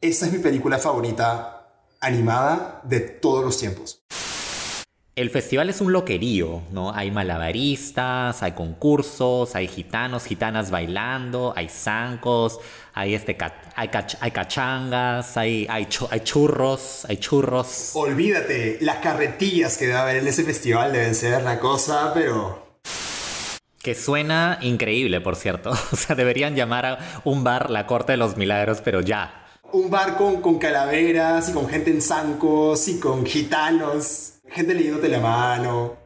Esta es mi película favorita animada de todos los tiempos. El festival es un loquerío, ¿no? Hay malabaristas, hay concursos, hay gitanos, gitanas bailando, hay zancos, hay, este, hay, hay cachangas, hay, hay, hay, churros, hay churros. Olvídate, las carretillas que debe haber en ese festival deben ser la cosa, pero... Que suena increíble, por cierto. O sea, deberían llamar a un bar la Corte de los Milagros, pero ya. Un bar con, con calaveras y con gente en zancos y con gitanos. Gente leyéndote la mano.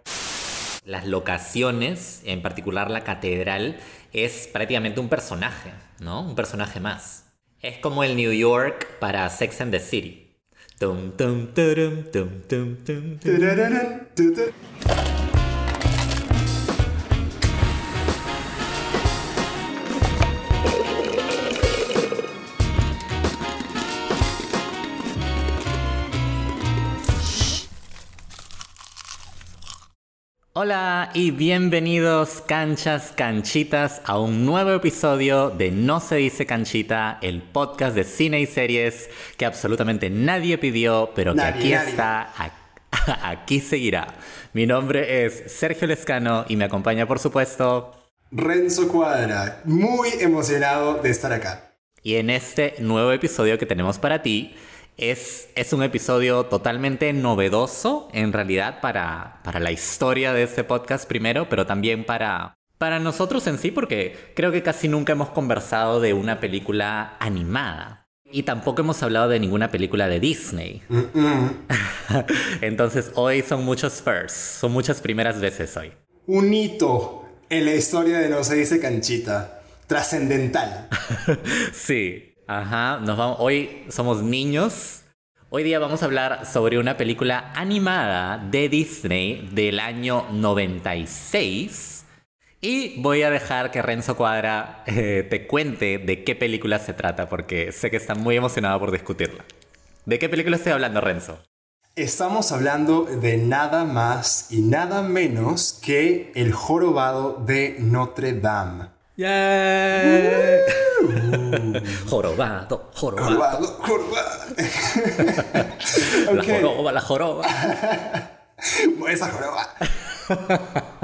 Las locaciones, en particular la catedral, es prácticamente un personaje, ¿no? Un personaje más. Es como el New York para Sex and the City. Tum, tum, tum, Hola y bienvenidos canchas canchitas a un nuevo episodio de No se dice canchita, el podcast de cine y series que absolutamente nadie pidió, pero que aquí está, aquí seguirá. Mi nombre es Sergio Lescano y me acompaña por supuesto Renzo Cuadra, muy emocionado de estar acá. Y en este nuevo episodio que tenemos para ti, es, es, un episodio totalmente novedoso, en realidad, para, para la historia de este podcast primero, pero también para, para nosotros en sí, porque creo que casi nunca hemos conversado de una película animada. Y tampoco hemos hablado de ninguna película de Disney. Entonces hoy son muchos firsts, son muchas primeras veces hoy. Un hito en la historia de No se dice canchita. Trascendental. sí. Ajá, hoy somos niños. Hoy día vamos a hablar sobre una película animada de Disney del año 96. Y voy a dejar que Renzo Cuadra eh, te cuente de qué película se trata, porque sé que está muy emocionado por discutirla. ¿De qué película estoy hablando, Renzo? Estamos hablando de nada más y nada menos que El jorobado de Notre Dame. ¡Yeah! jorobado, jorobado. Jorobado, La joroba, la joroba. Esa joroba.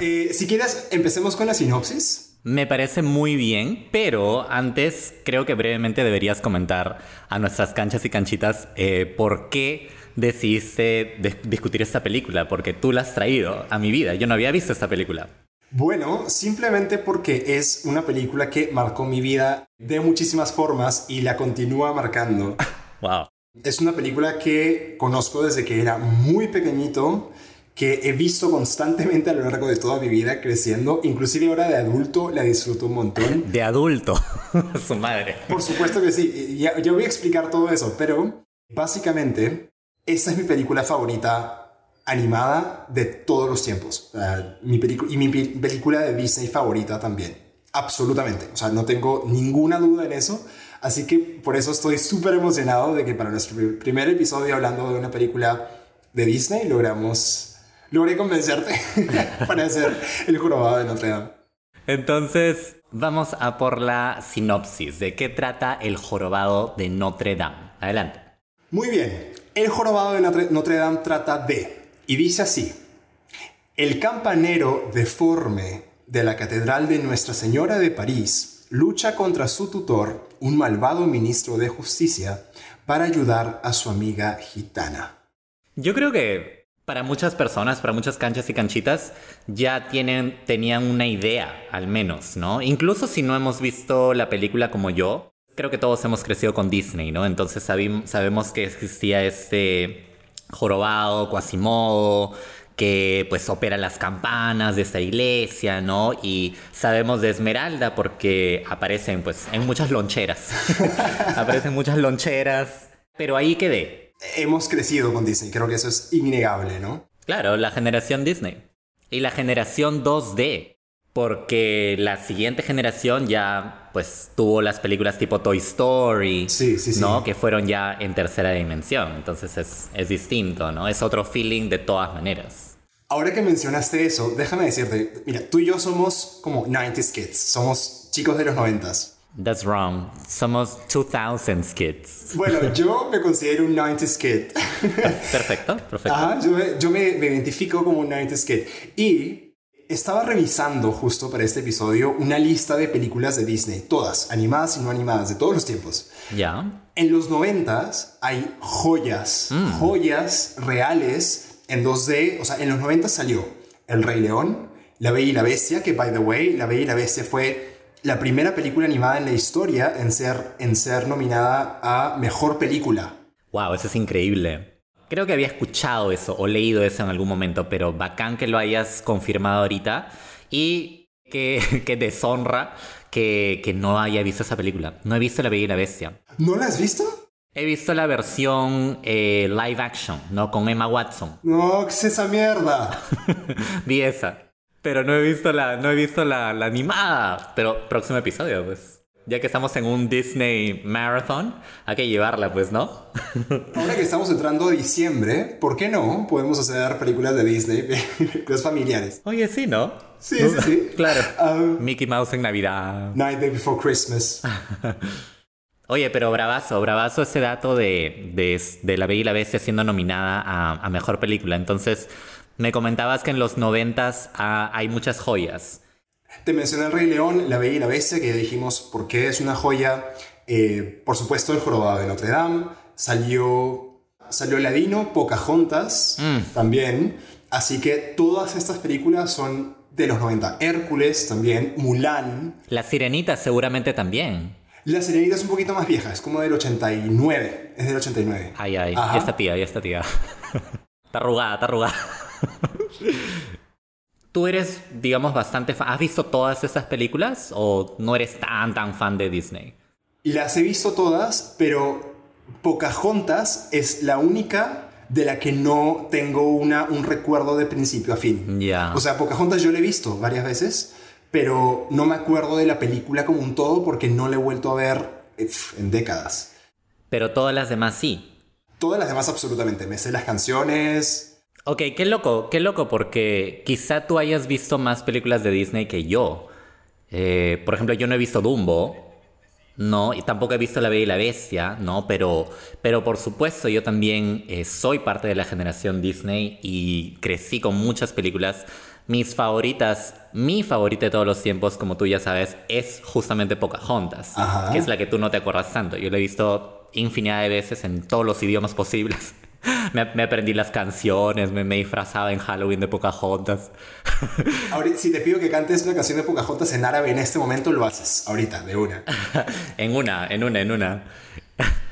Eh, si quieres, empecemos con la sinopsis. Me parece muy bien, pero antes creo que brevemente deberías comentar a nuestras canchas y canchitas eh, por qué decidiste discutir esta película, porque tú la has traído a mi vida. Yo no había visto esta película. Bueno, simplemente porque es una película que marcó mi vida de muchísimas formas y la continúa marcando. Wow. Es una película que conozco desde que era muy pequeñito, que he visto constantemente a lo largo de toda mi vida creciendo, inclusive ahora de adulto la disfruto un montón. De adulto, su madre. Por supuesto que sí, ya, ya voy a explicar todo eso, pero básicamente esta es mi película favorita animada de todos los tiempos. mi y mi película de Disney favorita también. Absolutamente. O sea, no tengo ninguna duda en eso. Así que por eso estoy súper emocionado de que para nuestro primer episodio hablando de una película de Disney logramos... Logré convencerte para hacer el jorobado de Notre Dame. Entonces, vamos a por la sinopsis. ¿De qué trata el jorobado de Notre Dame? Adelante. Muy bien. El jorobado de Notre Dame trata de y dice así, el campanero deforme de la Catedral de Nuestra Señora de París lucha contra su tutor, un malvado ministro de justicia, para ayudar a su amiga gitana. Yo creo que para muchas personas, para muchas canchas y canchitas, ya tienen, tenían una idea, al menos, ¿no? Incluso si no hemos visto la película como yo, creo que todos hemos crecido con Disney, ¿no? Entonces sabemos que existía este jorobado, Quasimodo, que pues opera las campanas de esta iglesia, ¿no? Y sabemos de Esmeralda porque aparecen pues en muchas loncheras. aparecen muchas loncheras, pero ahí quedé. Hemos crecido con Disney, creo que eso es innegable, ¿no? Claro, la generación Disney. Y la generación 2D porque la siguiente generación ya pues tuvo las películas tipo Toy Story, ¿no? Que fueron ya en tercera dimensión, entonces es, es distinto, ¿no? Es otro feeling de todas maneras. Ahora que mencionaste eso, déjame decirte, mira, tú y yo somos como 90s kids, somos chicos de los 90s. That's wrong. Somos 2000s kids. Bueno, yo me considero un 90s kid. Perfecto, perfecto. Ajá, yo, me, yo me, me identifico como un 90s kid. Y estaba revisando justo para este episodio una lista de películas de Disney, todas, animadas y no animadas, de todos los tiempos. Ya. En los 90s hay joyas, joyas reales en 2D. O sea, en los 90 salió El Rey León, La Bella y la Bestia, que by the way, La Bella y la Bestia fue la primera película animada en la historia en ser, en ser nominada a Mejor Película. Wow, eso es increíble. Creo que había escuchado eso o leído eso en algún momento, pero bacán que lo hayas confirmado ahorita y que, que deshonra que, que no haya visto esa película. No he visto La Bella y la Bestia. ¿No la has visto? He visto la versión eh, live action, ¿no? Con Emma Watson. No, ¿qué es esa mierda? Vi esa. Pero no he visto la, no he visto la, la animada. Pero próximo episodio, pues. Ya que estamos en un Disney Marathon, hay que llevarla, pues, ¿no? Ahora que estamos entrando a diciembre, ¿por qué no podemos hacer películas de Disney, películas familiares? Oye, sí, ¿no? Sí, sí, sí. Claro. Um, Mickey Mouse en Navidad. Night Day Before Christmas. Oye, pero bravazo, bravazo ese dato de, de, de La Bella y la Bestia siendo nominada a, a Mejor Película. Entonces, me comentabas que en los noventas ah, hay muchas joyas. Te mencioné El Rey León, La Bella y la Bestia, que ya dijimos por qué es una joya. Eh, por supuesto, El Jorobado de Notre Dame. Salió, salió Ladino, Pocahontas también. Así que todas estas películas son de los 90. Hércules también, Mulan. La Sirenita seguramente también. La Sirenita es un poquito más vieja, es como del 89. Es del 89. Ay, ay, Ajá. ya está tía, ya está tía. está arrugada, está arrugada. ¿Tú eres, digamos, bastante fan? ¿Has visto todas esas películas o no eres tan, tan fan de Disney? Las he visto todas, pero Pocahontas es la única de la que no tengo una, un recuerdo de principio a fin. Ya. O sea, Pocahontas yo la he visto varias veces, pero no me acuerdo de la película como un todo porque no la he vuelto a ver en décadas. Pero todas las demás sí. Todas las demás absolutamente. Me sé las canciones. Ok, qué loco, qué loco, porque quizá tú hayas visto más películas de Disney que yo. Eh, por ejemplo, yo no he visto Dumbo, no, y tampoco he visto La Bella y la Bestia, no, pero, pero por supuesto yo también eh, soy parte de la generación Disney y crecí con muchas películas. Mis favoritas, mi favorita de todos los tiempos, como tú ya sabes, es justamente Pocahontas, Ajá. que es la que tú no te acuerdas tanto. Yo la he visto infinidad de veces en todos los idiomas posibles. Me, me aprendí las canciones, me, me disfrazaba en Halloween de Pocahontas. Ahorita, si te pido que cantes una canción de Pocahontas en árabe en este momento, lo haces. Ahorita, de una. en una, en una, en una.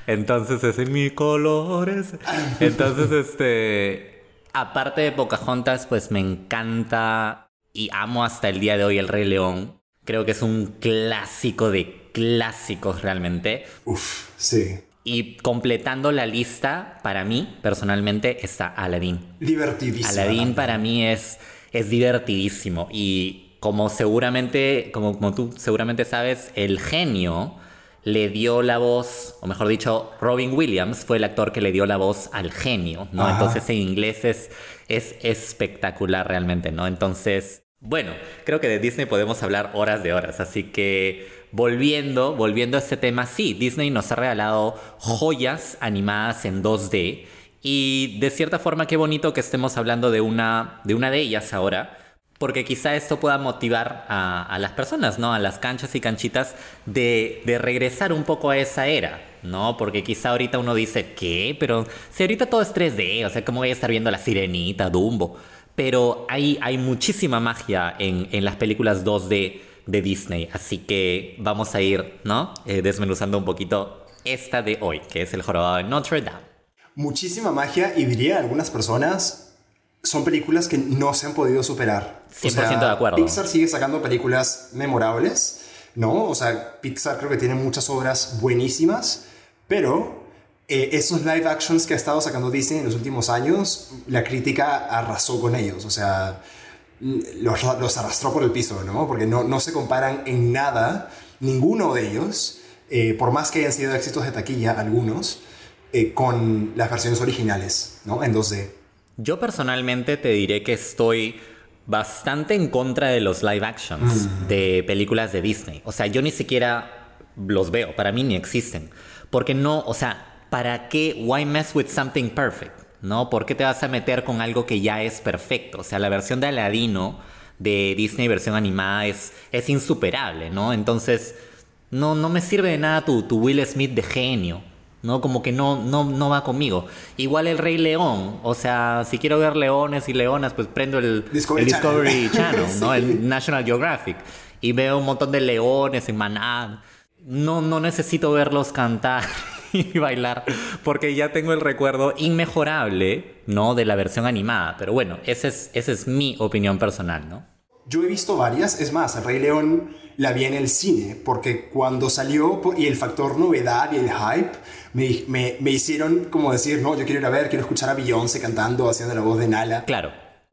Entonces es en mi colores. Entonces, este. Aparte de Pocahontas, pues me encanta y amo hasta el día de hoy El Rey León. Creo que es un clásico de clásicos realmente. Uf, sí. Y completando la lista, para mí, personalmente, está Aladdin. Divertidísimo. Aladdin para mí es, es divertidísimo. Y como seguramente, como, como tú seguramente sabes, el genio le dio la voz, o mejor dicho, Robin Williams fue el actor que le dio la voz al genio, ¿no? Ajá. Entonces en inglés es, es espectacular realmente, ¿no? Entonces, bueno, creo que de Disney podemos hablar horas de horas, así que volviendo, volviendo a este tema, sí, Disney nos ha regalado joyas animadas en 2D y de cierta forma qué bonito que estemos hablando de una de, una de ellas ahora, porque quizá esto pueda motivar a, las personas, ¿no? A las canchas y canchitas de, regresar un poco a esa era, ¿no? Porque quizá ahorita uno dice, ¿qué? Pero si ahorita todo es 3D, o sea, ¿cómo voy a estar viendo la sirenita, Dumbo? Pero hay, hay muchísima magia en, en las películas 2D de Disney, así que vamos a ir, ¿no? Eh, desmenuzando un poquito esta de hoy, que es El Jorobado de Notre Dame. Muchísima magia y diría algunas personas son películas que no se han podido superar. 100% o sea, de acuerdo. Pixar sigue sacando películas memorables, ¿no? O sea, Pixar creo que tiene muchas obras buenísimas, pero eh, esos live actions que ha estado sacando Disney en los últimos años, la crítica arrasó con ellos, o sea, los, los arrastró por el piso, ¿no? Porque no, no se comparan en nada, ninguno de ellos, eh, por más que hayan sido éxitos de taquilla, algunos, eh, con las versiones originales, ¿no? En 2D. Yo personalmente te diré que estoy bastante en contra de los live actions mm. de películas de Disney. O sea, yo ni siquiera los veo, para mí ni existen. Porque no, o sea, ¿para qué? Why mess with something perfect? ¿No? ¿Por qué te vas a meter con algo que ya es perfecto? O sea, la versión de Aladino de Disney, versión animada, es, es insuperable, ¿no? Entonces, no, no me sirve de nada tu, tu Will Smith de genio. ¿no? Como que no, no, no va conmigo. Igual el Rey León, o sea, si quiero ver leones y leonas, pues prendo el Discovery, Channel, ¿no? El National Geographic. Y veo un montón de leones en manada. No, no necesito verlos cantar y bailar, porque ya tengo el recuerdo inmejorable, ¿no? De la versión animada. Pero bueno, esa es, esa es mi opinión personal, ¿no? Yo he visto varias, es más, el Rey León la vi en el cine, porque cuando salió y el factor novedad y el hype me, me, me, hicieron como decir, no, yo quiero ir a ver, quiero escuchar a Beyoncé cantando, haciendo la voz de Nala. Claro.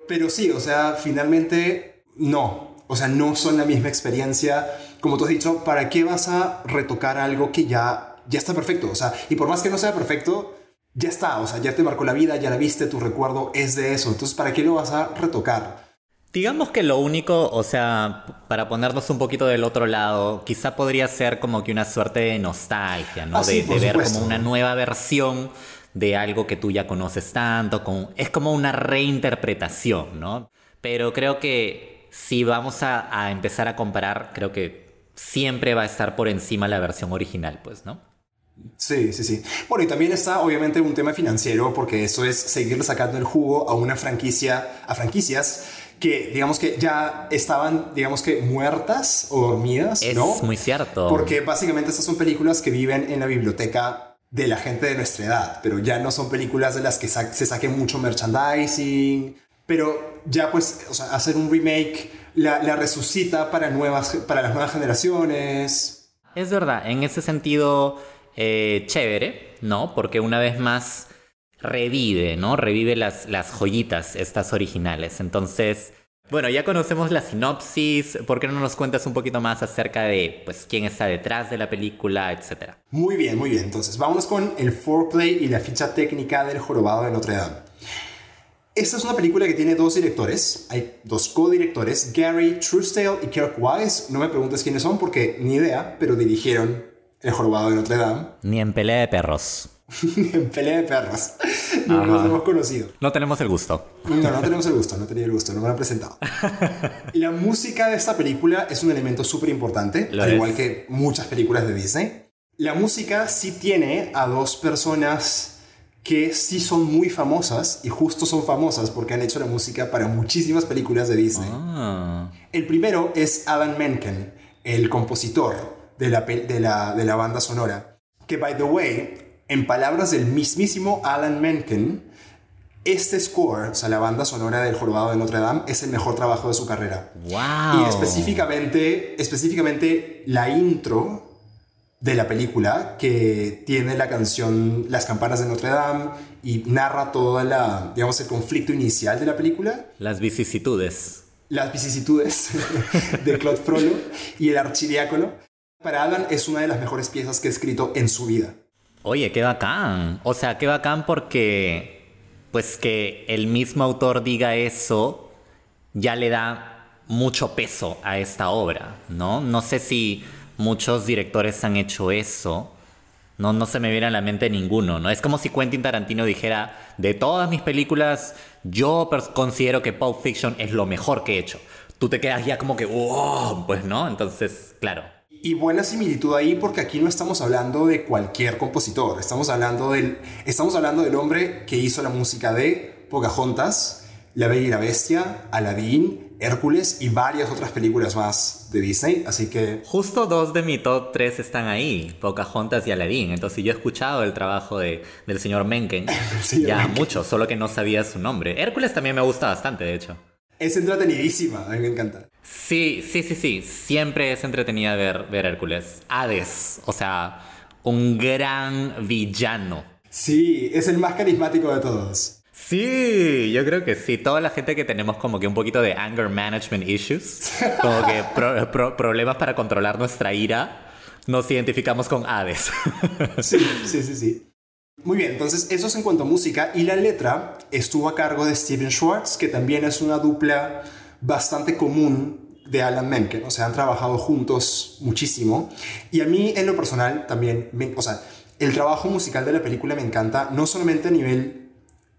Pero sí, o sea, finalmente no. O sea, no son la misma experiencia. Como tú has dicho, ¿para qué vas a retocar algo que ya, ya está perfecto? O sea, y por más que no sea perfecto, ya está. O sea, ya te marcó la vida, ya la viste, tu recuerdo es de eso. Entonces, ¿para qué lo vas a retocar? Digamos que lo único, o sea, para ponernos un poquito del otro lado, quizá podría ser como que una suerte de nostalgia, ¿no? Ah, de, de ver como una nueva versión de algo que tú ya conoces tanto, con, es como una reinterpretación, ¿no? Pero creo que si vamos a, a empezar a comparar, creo que siempre va a estar por encima la versión original, pues, ¿no? Sí, sí, sí. Bueno, y también está obviamente un tema financiero, porque eso es seguirle sacando el jugo a una franquicia, a franquicias que digamos que ya estaban, digamos que muertas o dormidas, es ¿no? muy cierto. Porque básicamente estas son películas que viven en la biblioteca de la gente de nuestra edad, pero ya no son películas de las que sa se saque mucho merchandising, pero ya pues, o sea, hacer un remake la, la resucita para, nuevas, para las nuevas generaciones. Es verdad, en ese sentido, eh, chévere, ¿no? Porque una vez más revive, ¿no? Revive las, las joyitas, estas originales. Entonces, bueno, ya conocemos la sinopsis. ¿Por qué no nos cuentas un poquito más acerca de pues, quién está detrás de la película, etcétera? Muy bien, muy bien. Entonces, vámonos con el foreplay y la ficha técnica del Jorobado de Notre Dame. Esta es una película que tiene dos directores, hay dos co-directores, Gary Truesdale y Kirk Wise. No me preguntes quiénes son porque ni idea, pero dirigieron El Jorobado de Notre Dame. Ni en pelea de perros. en pelea de perros. No nos hemos conocido. No tenemos el gusto. No, no tenemos el gusto, no tenía el gusto, no me lo han presentado. La música de esta película es un elemento súper importante, al es. igual que muchas películas de Disney. La música sí tiene a dos personas que sí son muy famosas y justo son famosas porque han hecho la música para muchísimas películas de Disney. Ah. El primero es Alan Menken, el compositor de la, de la, de la banda sonora, que by the way, en palabras del mismísimo Alan Menken, este score, o sea, la banda sonora del Jorobado de Notre Dame, es el mejor trabajo de su carrera. ¡Wow! Y específicamente, específicamente la intro de la película, que tiene la canción Las campanas de Notre Dame y narra toda la, digamos, el conflicto inicial de la película. Las vicisitudes. Las vicisitudes de Claude Frollo y el archidiácono. Para Alan es una de las mejores piezas que ha escrito en su vida. Oye, qué bacán. O sea, qué bacán porque, pues que el mismo autor diga eso ya le da mucho peso a esta obra, ¿no? No sé si muchos directores han hecho eso. No, no se me viene a la mente ninguno, ¿no? Es como si Quentin Tarantino dijera, de todas mis películas, yo considero que Pulp Fiction es lo mejor que he hecho. Tú te quedas ya como que, wow, pues no, entonces, claro. Y buena similitud ahí porque aquí no estamos hablando de cualquier compositor, estamos hablando del, estamos hablando del hombre que hizo la música de Pocahontas, La Bella y la Bestia, Aladdin, Hércules y varias otras películas más de Disney, así que... Justo dos de mi top 3 están ahí, Pocahontas y Aladdin, entonces yo he escuchado el trabajo de, del señor Mencken, ya Mencken. mucho, solo que no sabía su nombre. Hércules también me gusta bastante, de hecho. Es entretenidísima, a mí me encanta. Sí, sí, sí, sí, siempre es entretenida ver, ver Hércules. Hades, o sea, un gran villano. Sí, es el más carismático de todos. Sí, yo creo que sí. Toda la gente que tenemos como que un poquito de anger management issues, como que pro- pro- problemas para controlar nuestra ira, nos identificamos con Hades. Sí, sí, sí, sí. Muy bien, entonces eso es en cuanto a música y la letra estuvo a cargo de Steven Schwartz, que también es una dupla bastante común de Alan Menken, o sea, han trabajado juntos muchísimo. Y a mí, en lo personal, también, o sea, el trabajo musical de la película me encanta, no solamente a nivel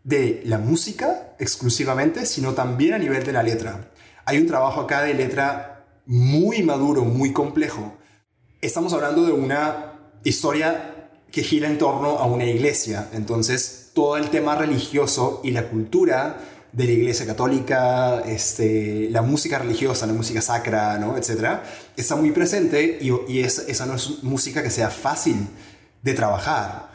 de la música exclusivamente, sino también a nivel de la letra. Hay un trabajo acá de letra muy maduro, muy complejo. Estamos hablando de una historia que gira en torno a una iglesia, entonces todo el tema religioso y la cultura de la iglesia católica, este, la música religiosa, la música sacra, ¿no? etcétera, está muy presente y, y esa no es música que sea fácil de trabajar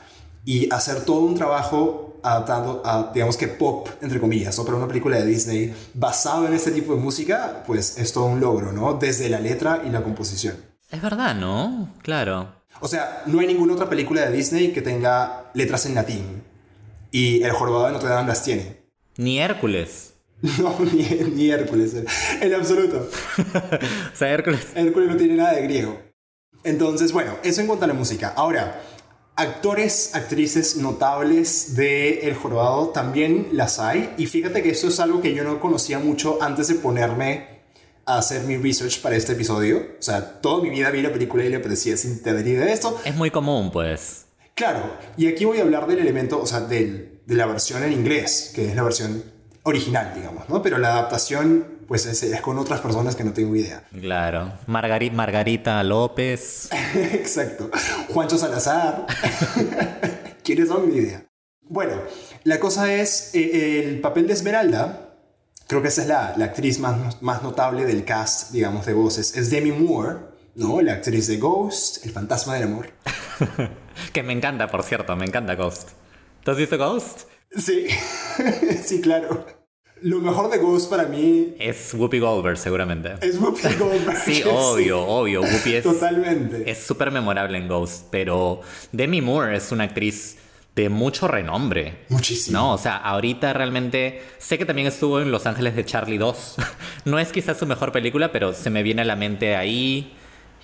y hacer todo un trabajo adaptando a, digamos que pop, entre comillas, o para una película de Disney basado en este tipo de música, pues es todo un logro, ¿no? Desde la letra y la composición. Es verdad, ¿no? Claro. O sea, no hay ninguna otra película de Disney que tenga letras en latín. Y el jorobado de Notre Dame las tiene. Ni Hércules. No, ni, Hércules, en absoluto. o sea, Hércules. Hércules no tiene nada de griego. Entonces, bueno, eso en cuanto a la música. Ahora, actores, actrices notables de El Jorobado también las hay. Y fíjate que eso es algo que yo no conocía mucho antes de ponerme a hacer mi research para este episodio. O sea, toda mi vida vi la película y le parecía sin tener idea de esto. Es muy común, pues. Claro, y aquí voy a hablar del elemento, o sea, del de la versión en inglés, que es la versión original, digamos, ¿no? Pero la adaptación, pues es, con otras personas que no tengo idea. Claro. Margarita, Margarita López. Exacto. Juancho Salazar. ¿Quiénes son? Mi idea. Bueno, la cosa es, eh, el papel de Esmeralda, creo que esa es la, la, actriz más, más notable del cast, digamos, de voces, es Demi Moore, ¿no? La actriz de Ghost, El fantasma del amor. que me encanta, por cierto, me encanta Ghost. ¿Te has visto Ghost? Sí, sí, claro. Lo mejor de Ghost para mí... Es Whoopi Goldberg, seguramente. Es Whoopi Goldberg. sí, obvio, obvio. Whoopi es... Totalmente. Es súper memorable en Ghost, pero Demi Moore es una actriz de mucho renombre. Muchísimo. No, o sea, ahorita realmente sé que también estuvo en Los Ángeles de Charlie 2. no es quizás su mejor película, pero se me viene a la mente ahí.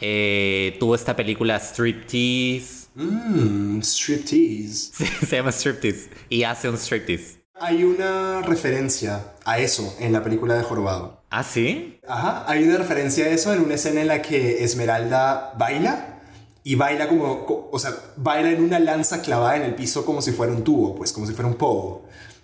Eh, tuvo esta película Striptease. Mmm, striptease. Sí, se llama striptease. Y hace un striptease. Hay una referencia a eso en la película de Jorobado. ¿Ah, sí? Ajá, hay una referencia a eso en una escena en la que Esmeralda baila y baila como, o sea, baila en una lanza clavada en el piso como si fuera un tubo, pues como si fuera un pole.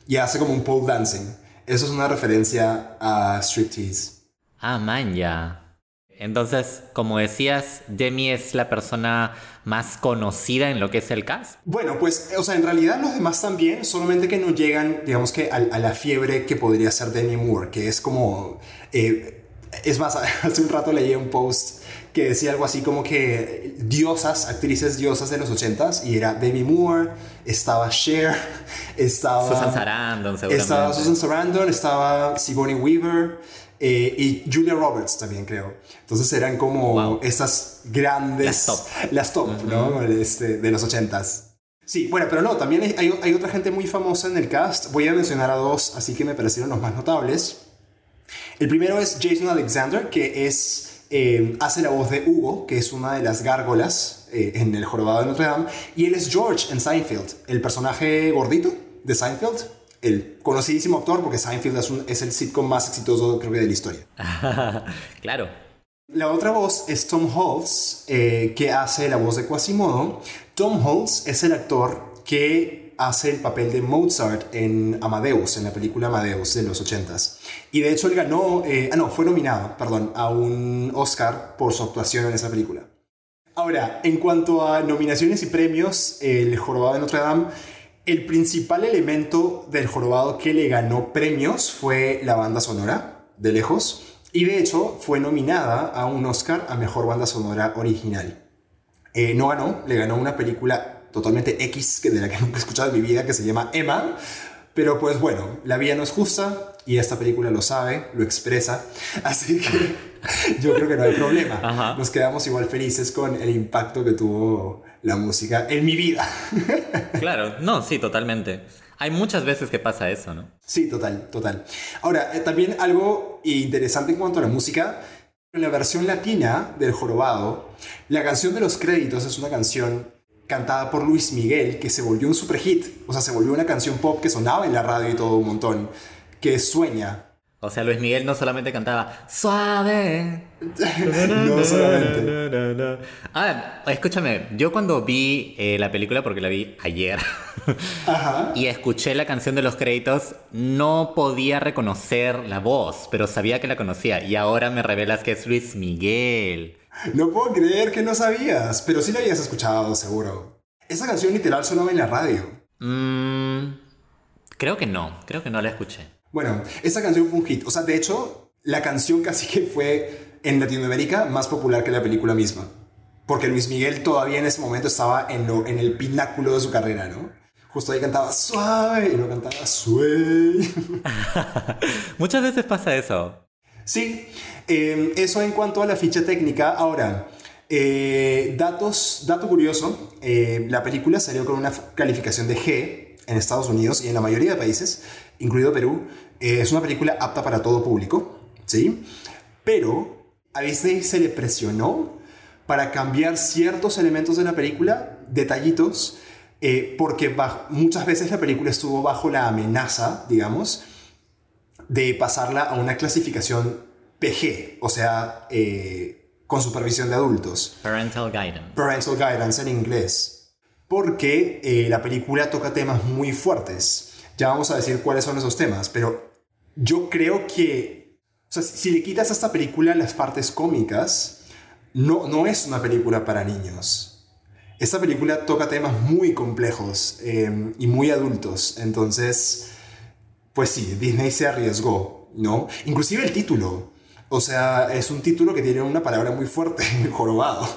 Y hace como un pole dancing. Eso es una referencia a striptease. Ah, man, ya. Entonces, como decías, Demi es la persona más conocida en lo que es el cast. Bueno, pues, o sea, en realidad los demás también, solamente que no llegan, digamos que a, la fiebre que podría ser Demi Moore, que es como... Eh, es más, hace un rato leí un post que decía algo así como que diosas, actrices diosas de los ochentas, y era Demi Moore, estaba Cher, estaba... Susan Sarandon, seguramente. Estaba Susan Sarandon, estaba Sigourney Weaver, eh, y Julia Roberts también creo. Entonces eran como estas grandes... Las top. Las top, ¿no? Este, de los ochentas. Sí, bueno, pero no, también hay, hay, otra gente muy famosa en el cast. Voy a mencionar a dos, así que me parecieron los más notables. El primero es Jason Alexander, que es, eh, hace la voz de Hugo, que es una de las gárgolas eh, en El Jorobado de Notre Dame. Y él es George en Seinfeld, el personaje gordito de Seinfeld el conocidísimo actor, porque Seinfeld es, el sitcom más exitoso, creo que, de la historia. claro. La otra voz es Tom Holtz, eh, que hace la voz de Quasimodo. Tom Holtz es el actor que hace el papel de Mozart en Amadeus, en la película Amadeus de los 80s. Y de hecho él ganó, eh, ah no, fue nominado, perdón, a un Oscar por su actuación en esa película. Ahora, en cuanto a nominaciones y premios, El Jorobado de Notre Dame el principal elemento del jorobado que le ganó premios fue la banda sonora, de lejos, y de hecho fue nominada a un Oscar a Mejor Banda Sonora Original. Eh, no ganó, le ganó una película totalmente X, que de la que nunca he escuchado en mi vida, que se llama Emma, pero pues bueno, la vida no es justa y esta película lo sabe, lo expresa, así que yo creo que no hay problema. Nos quedamos igual felices con el impacto que tuvo la música en mi vida. claro, no, sí, totalmente. Hay muchas veces que pasa eso, ¿no? Sí, total, total. Ahora, eh, también algo interesante en cuanto a la música, en la versión latina del Jorobado, la canción de los créditos es una canción cantada por Luis Miguel que se volvió un super hit. O sea, se volvió una canción pop que sonaba en la radio y todo un montón, que es Sueña. O sea, Luis Miguel no solamente cantaba suave. no solamente. Ah, escúchame, yo cuando vi eh, la película, porque la vi ayer, y escuché la canción de los créditos, no podía reconocer la voz, pero sabía que la conocía. Y ahora me revelas que es Luis Miguel. No puedo creer que no sabías, pero sí la habías escuchado, seguro. Esa canción literal sonaba en la radio. Mmm. creo que no, creo que no la escuché. Bueno, esa canción fue un hit. O sea, de hecho, la canción casi que fue en Latinoamérica más popular que la película misma. Porque Luis Miguel todavía en ese momento estaba en, en el pináculo de su carrera, ¿no? Justo ahí cantaba suave y no cantaba suave. Muchas veces pasa eso. Sí, em, eso en cuanto a la ficha técnica. Ahora, eh, datos, dato curioso, eh, la película salió con una calificación de G en Estados Unidos y en la mayoría de países, incluido Perú, eh, es una película apta para todo público, ¿sí? Pero a Disney se le presionó para cambiar ciertos elementos de la película, detallitos, porque muchas veces la película estuvo bajo la amenaza, digamos, de pasarla a una clasificación PG, o sea, eh, con supervisión de adultos. Parental Guidance. Parental Guidance en inglés. Porque la película toca temas muy fuertes ya vamos a decir cuáles son esos temas, pero yo creo que, o sea, si le quitas a esta película las partes cómicas, no, no es una película para niños. Esta película toca temas muy complejos em, y muy adultos, entonces, pues sí, Disney se arriesgó, ¿no? Inclusive el título, o sea, es un título que tiene una palabra muy fuerte, jorobado.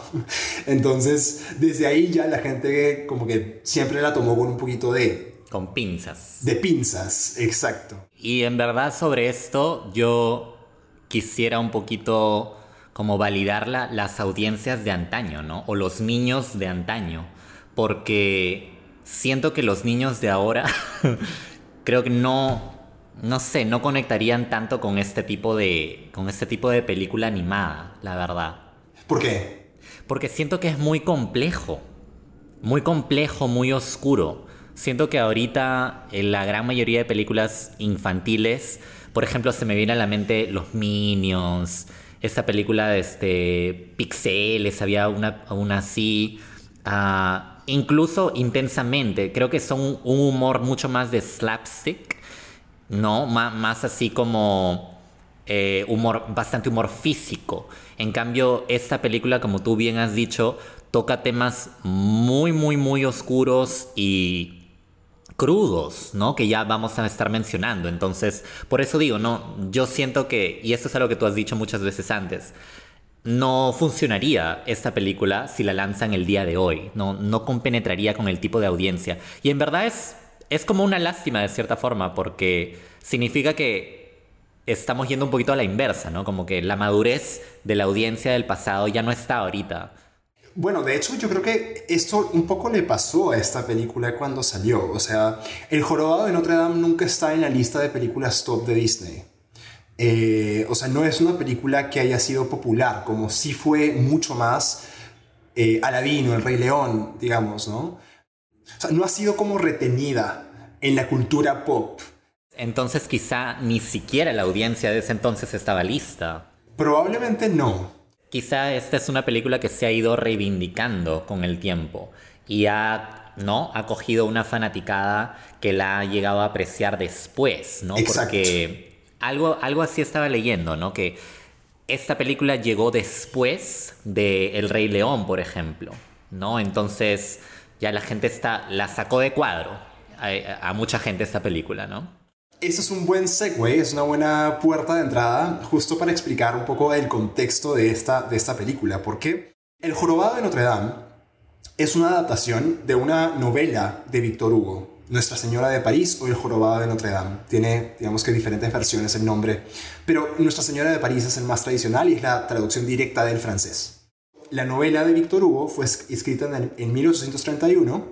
Entonces, desde ahí ya la gente como que siempre la tomó con un poquito de con pinzas. De pinzas, exacto. Y en verdad sobre esto yo quisiera un poquito como validar las audiencias de antaño, ¿no? O los niños de antaño. Porque siento que los niños de ahora creo que no, no sé, no conectarían tanto con este tipo de, con este tipo de película animada, la verdad. ¿Por qué? Porque siento que es muy complejo, muy complejo, muy oscuro. Siento que ahorita en la gran mayoría de películas infantiles, por ejemplo, se me viene a la mente Los Minions, esta película de este, Pixeles, había una, una así. Ah, incluso intensamente, creo que son un humor mucho más de slapstick, ¿no? más así como eh, humor, bastante humor físico. En cambio, esta película, como tú bien has dicho, toca temas muy, muy, muy oscuros y crudos, ¿no? Que ya vamos a estar mencionando. Entonces, por eso digo, no, yo siento que, y esto es algo que tú has dicho muchas veces antes, no funcionaría esta película si la lanzan el día de hoy, no, no compenetraría con el tipo de audiencia. Y en verdad es, es como una lástima de cierta forma, porque significa que estamos yendo un poquito a la inversa, ¿no? Como que la madurez de la audiencia del pasado ya no está ahorita. Bueno, de hecho yo creo que esto un poco le pasó a esta película cuando salió. O sea, El Jorobado de Notre Dame nunca está en la lista de películas top de Disney. Eh, o sea, no es una película que haya sido popular, como si fue mucho más eh, Aladino, El Rey León, digamos, ¿no? O sea, no ha sido como retenida en la cultura pop. Entonces quizá ni siquiera la audiencia de ese entonces estaba lista. Probablemente no. Quizá esta es una película que se ha ido reivindicando con el tiempo y ha, ¿no? ha cogido una fanaticada que la ha llegado a apreciar después, ¿no? Porque algo, algo así estaba leyendo, ¿no? Que esta película llegó después de El Rey León, por ejemplo, ¿no? Entonces ya la gente está, la sacó de cuadro a, a mucha gente esta película, ¿no? Eso es un buen segue, es una buena puerta de entrada justo para explicar un poco el contexto de esta, de esta película, porque El Jorobado de Notre Dame es una adaptación de una novela de Victor Hugo, Nuestra Señora de París o El Jorobado de Notre Dame. Tiene, digamos que diferentes versiones el nombre, pero Nuestra Señora de París es el más tradicional y es la traducción directa del francés. La novela de Victor Hugo fue escrita en, en 1831,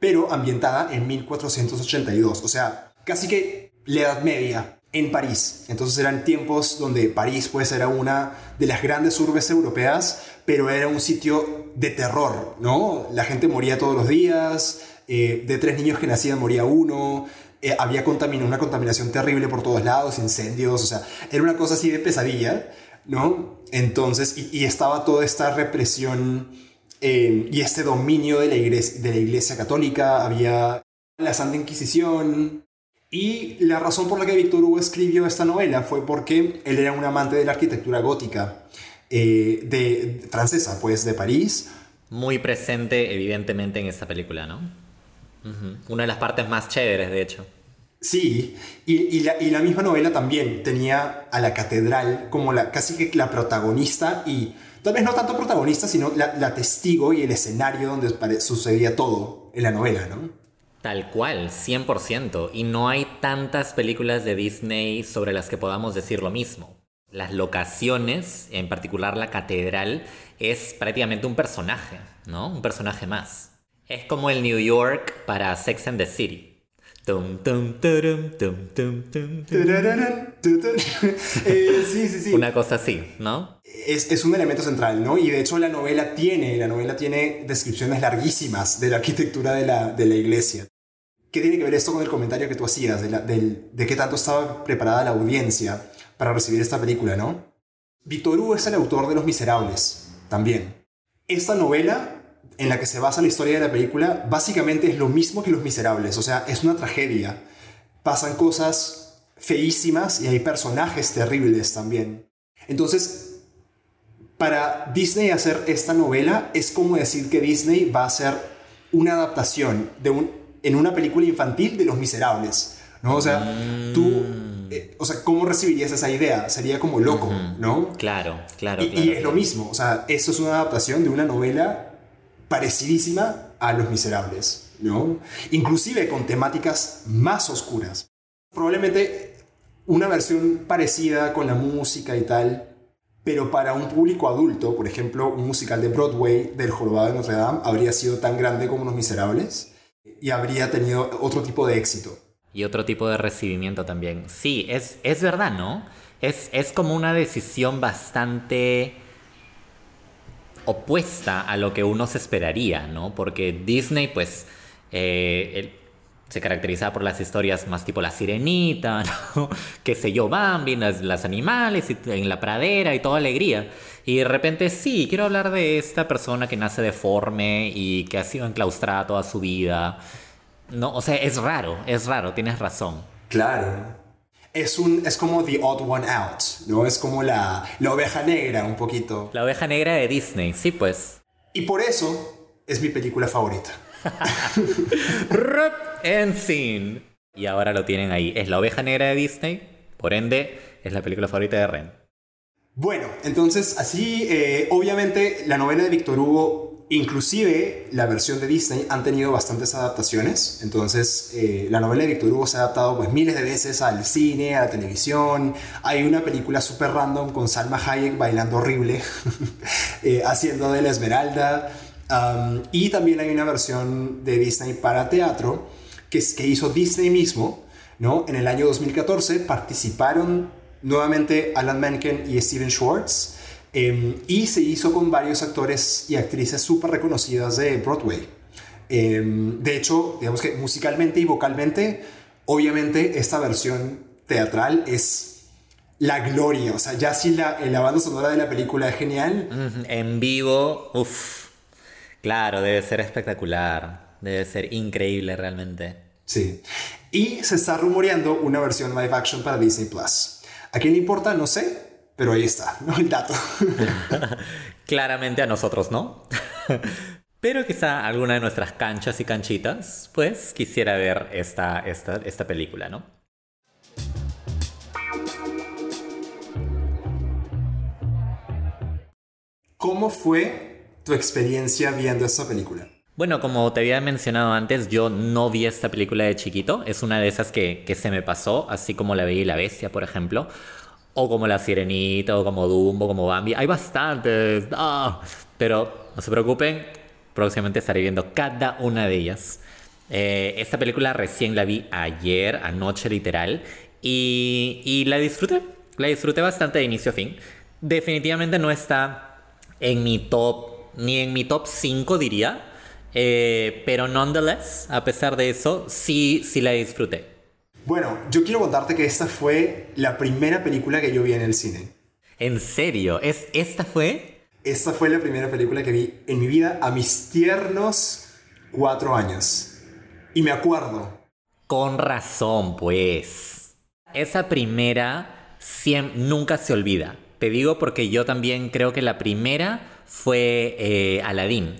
pero ambientada en 1482, o sea, casi que la Edad Media en París. Entonces eran tiempos donde París pues era una de las grandes urbes europeas, pero era un sitio de terror, ¿no? La gente moría todos los días, eh, de tres niños que nacían moría uno, eh, había una contaminación terrible por todos lados, incendios, o sea, era una cosa así de pesadilla, ¿no? Entonces, y, estaba toda esta represión eh, y este dominio de la, iglesia, de la Iglesia Católica, había la Santa Inquisición. Y la razón por la que Víctor Hugo escribió esta novela fue porque él era un amante de la arquitectura gótica de, francesa, pues de París. Muy presente, evidentemente, en esta película, ¿no? Una de las partes más chéveres, de hecho. Sí, y, la, misma novela también tenía a la catedral como la, casi que la protagonista y tal vez no tanto protagonista, sino la, testigo y el escenario donde sucedía todo en la novela, ¿no? Tal cual, 100%. Y no hay tantas películas de Disney sobre las que podamos decir lo mismo. Las locaciones, en particular la catedral, es prácticamente un personaje, ¿no? Un personaje más. Es como el New York para Sex and the City. sí, sí, sí. Una cosa así, ¿no? Es, es, un elemento central, ¿no? Y de hecho la novela tiene, la novela tiene descripciones larguísimas de la arquitectura de la, de la iglesia. ¿Qué tiene que ver esto con el comentario que tú hacías de, la, de, de qué tanto estaba preparada la audiencia para recibir esta película, ¿no? Victor Hugo es el autor de Los Miserables, también. Esta novela en la que se basa la historia de la película, básicamente es lo mismo que Los Miserables, o sea, es una tragedia. Pasan cosas feísimas y hay personajes terribles también. Entonces, para Disney hacer esta novela es como decir que Disney va a hacer una adaptación de un, en una película infantil de Los Miserables, ¿no? O sea, tú mm. eh, o sea, ¿cómo recibirías esa idea? Sería como loco, ¿no? Claro, claro. Y, y, es lo mismo, o sea, eso es una adaptación de una novela parecidísima a Los Miserables, ¿no? Inclusive con temáticas más oscuras. Probablemente una versión parecida con la música y tal, pero para un público adulto, por ejemplo, un musical de Broadway del Jorobado de Notre Dame habría sido tan grande como Los Miserables y habría tenido otro tipo de éxito. Y otro tipo de recibimiento también. Sí, es, es verdad, ¿no? Es, es como una decisión bastante opuesta a lo que uno se esperaría, ¿no? Porque Disney, pues, eh, se caracteriza por las historias más tipo La Sirenita, ¿no? Qué sé yo, Bambi, las, animales, en la pradera y toda alegría. Y de repente, sí, quiero hablar de esta persona que nace deforme y que ha sido enclaustrada toda su vida. No, o sea, es raro, es raro, tienes razón. Claro es, un, es como The Odd One Out, ¿no? Es como la, la oveja negra un poquito. La oveja negra de Disney, sí pues. Y por eso es mi película favorita. Rip and Scene. Y ahora lo tienen ahí. Es la oveja negra de Disney, por ende es la película favorita de Ren. Bueno, entonces así, eh, obviamente la novela de Víctor Hugo Inclusive la versión de Disney han tenido bastantes adaptaciones, entonces eh, la novela de Victor Hugo se ha adaptado pues miles de veces al cine, a la televisión, hay una película super random con Salma Hayek bailando horrible, eh, haciendo de la Esmeralda, y también hay una versión de Disney para teatro que, que hizo Disney mismo, ¿no? En el año 2014 participaron nuevamente Alan Menken y Steven Schwartz, Em, y se hizo con varios actores y actrices súper reconocidas de Broadway. Em, de hecho, digamos que musicalmente y vocalmente, obviamente esta versión teatral es la gloria. O sea, ya si la, la banda sonora de la película es genial. En vivo, uff. Claro, debe ser espectacular. Debe ser increíble realmente. Sí. Y se está rumoreando una versión live action para Disney Plus. ¿A quién le importa? No sé. Pero ahí está, ¿no? El dato. Claramente a nosotros, ¿no? Pero quizá alguna de nuestras canchas y canchitas, pues quisiera ver esta, esta, esta película, ¿no? ¿Cómo fue tu experiencia viendo esta película? Bueno, como te había mencionado antes, yo no vi esta película de chiquito. Es una de esas que, que se me pasó, así como La Bella y la Bestia, por ejemplo o como La Sirenita, o como Dumbo, como Bambi. Hay bastantes. Ah, pero no se preocupen, próximamente estaré viendo cada una de ellas. Eh, esta película recién la vi ayer, anoche literal, y, y la disfruté. La disfruté bastante de inicio a fin. Definitivamente no está en mi top, ni en mi top 5 diría. Eh, pero nonetheless, a pesar de eso, sí, sí la disfruté. Bueno, yo quiero contarte que esta fue la primera película que yo vi en el cine. ¿En serio? ¿Es, ¿Esta fue? Esta fue la primera película que vi en mi vida a mis tiernos cuatro años. Y me acuerdo. Con razón, pues. Esa primera nunca se olvida. Te digo porque yo también creo que la primera fue eh, Aladdin.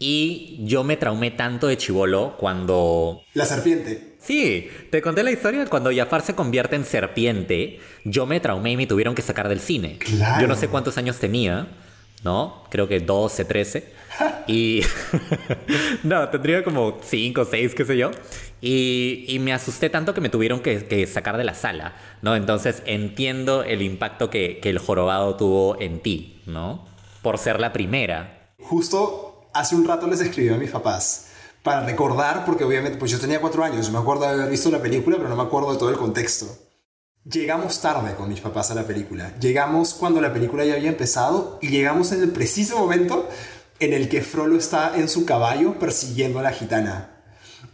Y yo me traumé tanto de chivolo cuando... La serpiente. Sí, te conté la historia cuando Jafar se convierte en serpiente. Yo me traumé y me tuvieron que sacar del cine. Claro. Yo no sé cuántos años tenía, ¿no? Creo que 12, 13. y... no, tendría como 5, 6, qué sé yo. Y, me asusté tanto que me tuvieron que, sacar de la sala, ¿no? Entonces entiendo el impacto que, que el jorobado tuvo en ti, ¿no? Por ser la primera. Justo hace un rato les escribí a mis papás para recordar, porque obviamente, pues yo tenía cuatro años, me acuerdo de haber visto la película, pero no me acuerdo de todo el contexto. Llegamos tarde con mis papás a la película. Llegamos cuando la película ya había empezado y llegamos en el preciso momento en el que Frollo está en su caballo persiguiendo a la gitana.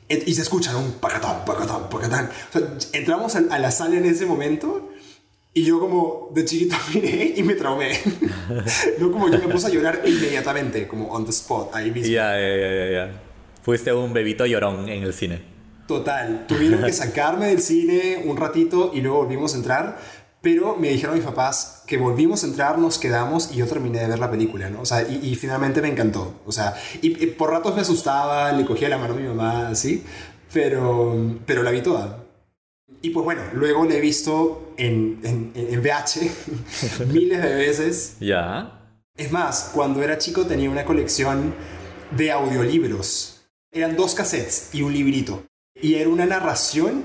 Y se escuchan un pacatán, pacatán, pacatán. O sea, entramos a la sala en ese momento y yo como de chiquito miré y me traumé. no como yo me puse a llorar inmediatamente, como on the spot, ahí mismo. Ya, ya, ya, ya. Fuiste un bebito llorón en el cine. Total. Tuvieron que sacarme del cine un ratito y luego volvimos a entrar. Pero me dijeron mis papás que volvimos a entrar, nos quedamos y yo terminé de ver la película, ¿no? O sea, y, finalmente me encantó. O sea, y, por ratos me asustaba, le cogía la mano a mi mamá, así. Pero, pero la vi toda. Y pues bueno, luego la he visto en, en, en VH miles de veces. Ya. Es más, cuando era chico tenía una colección de audiolibros eran dos cassettes y un librito. Y era una narración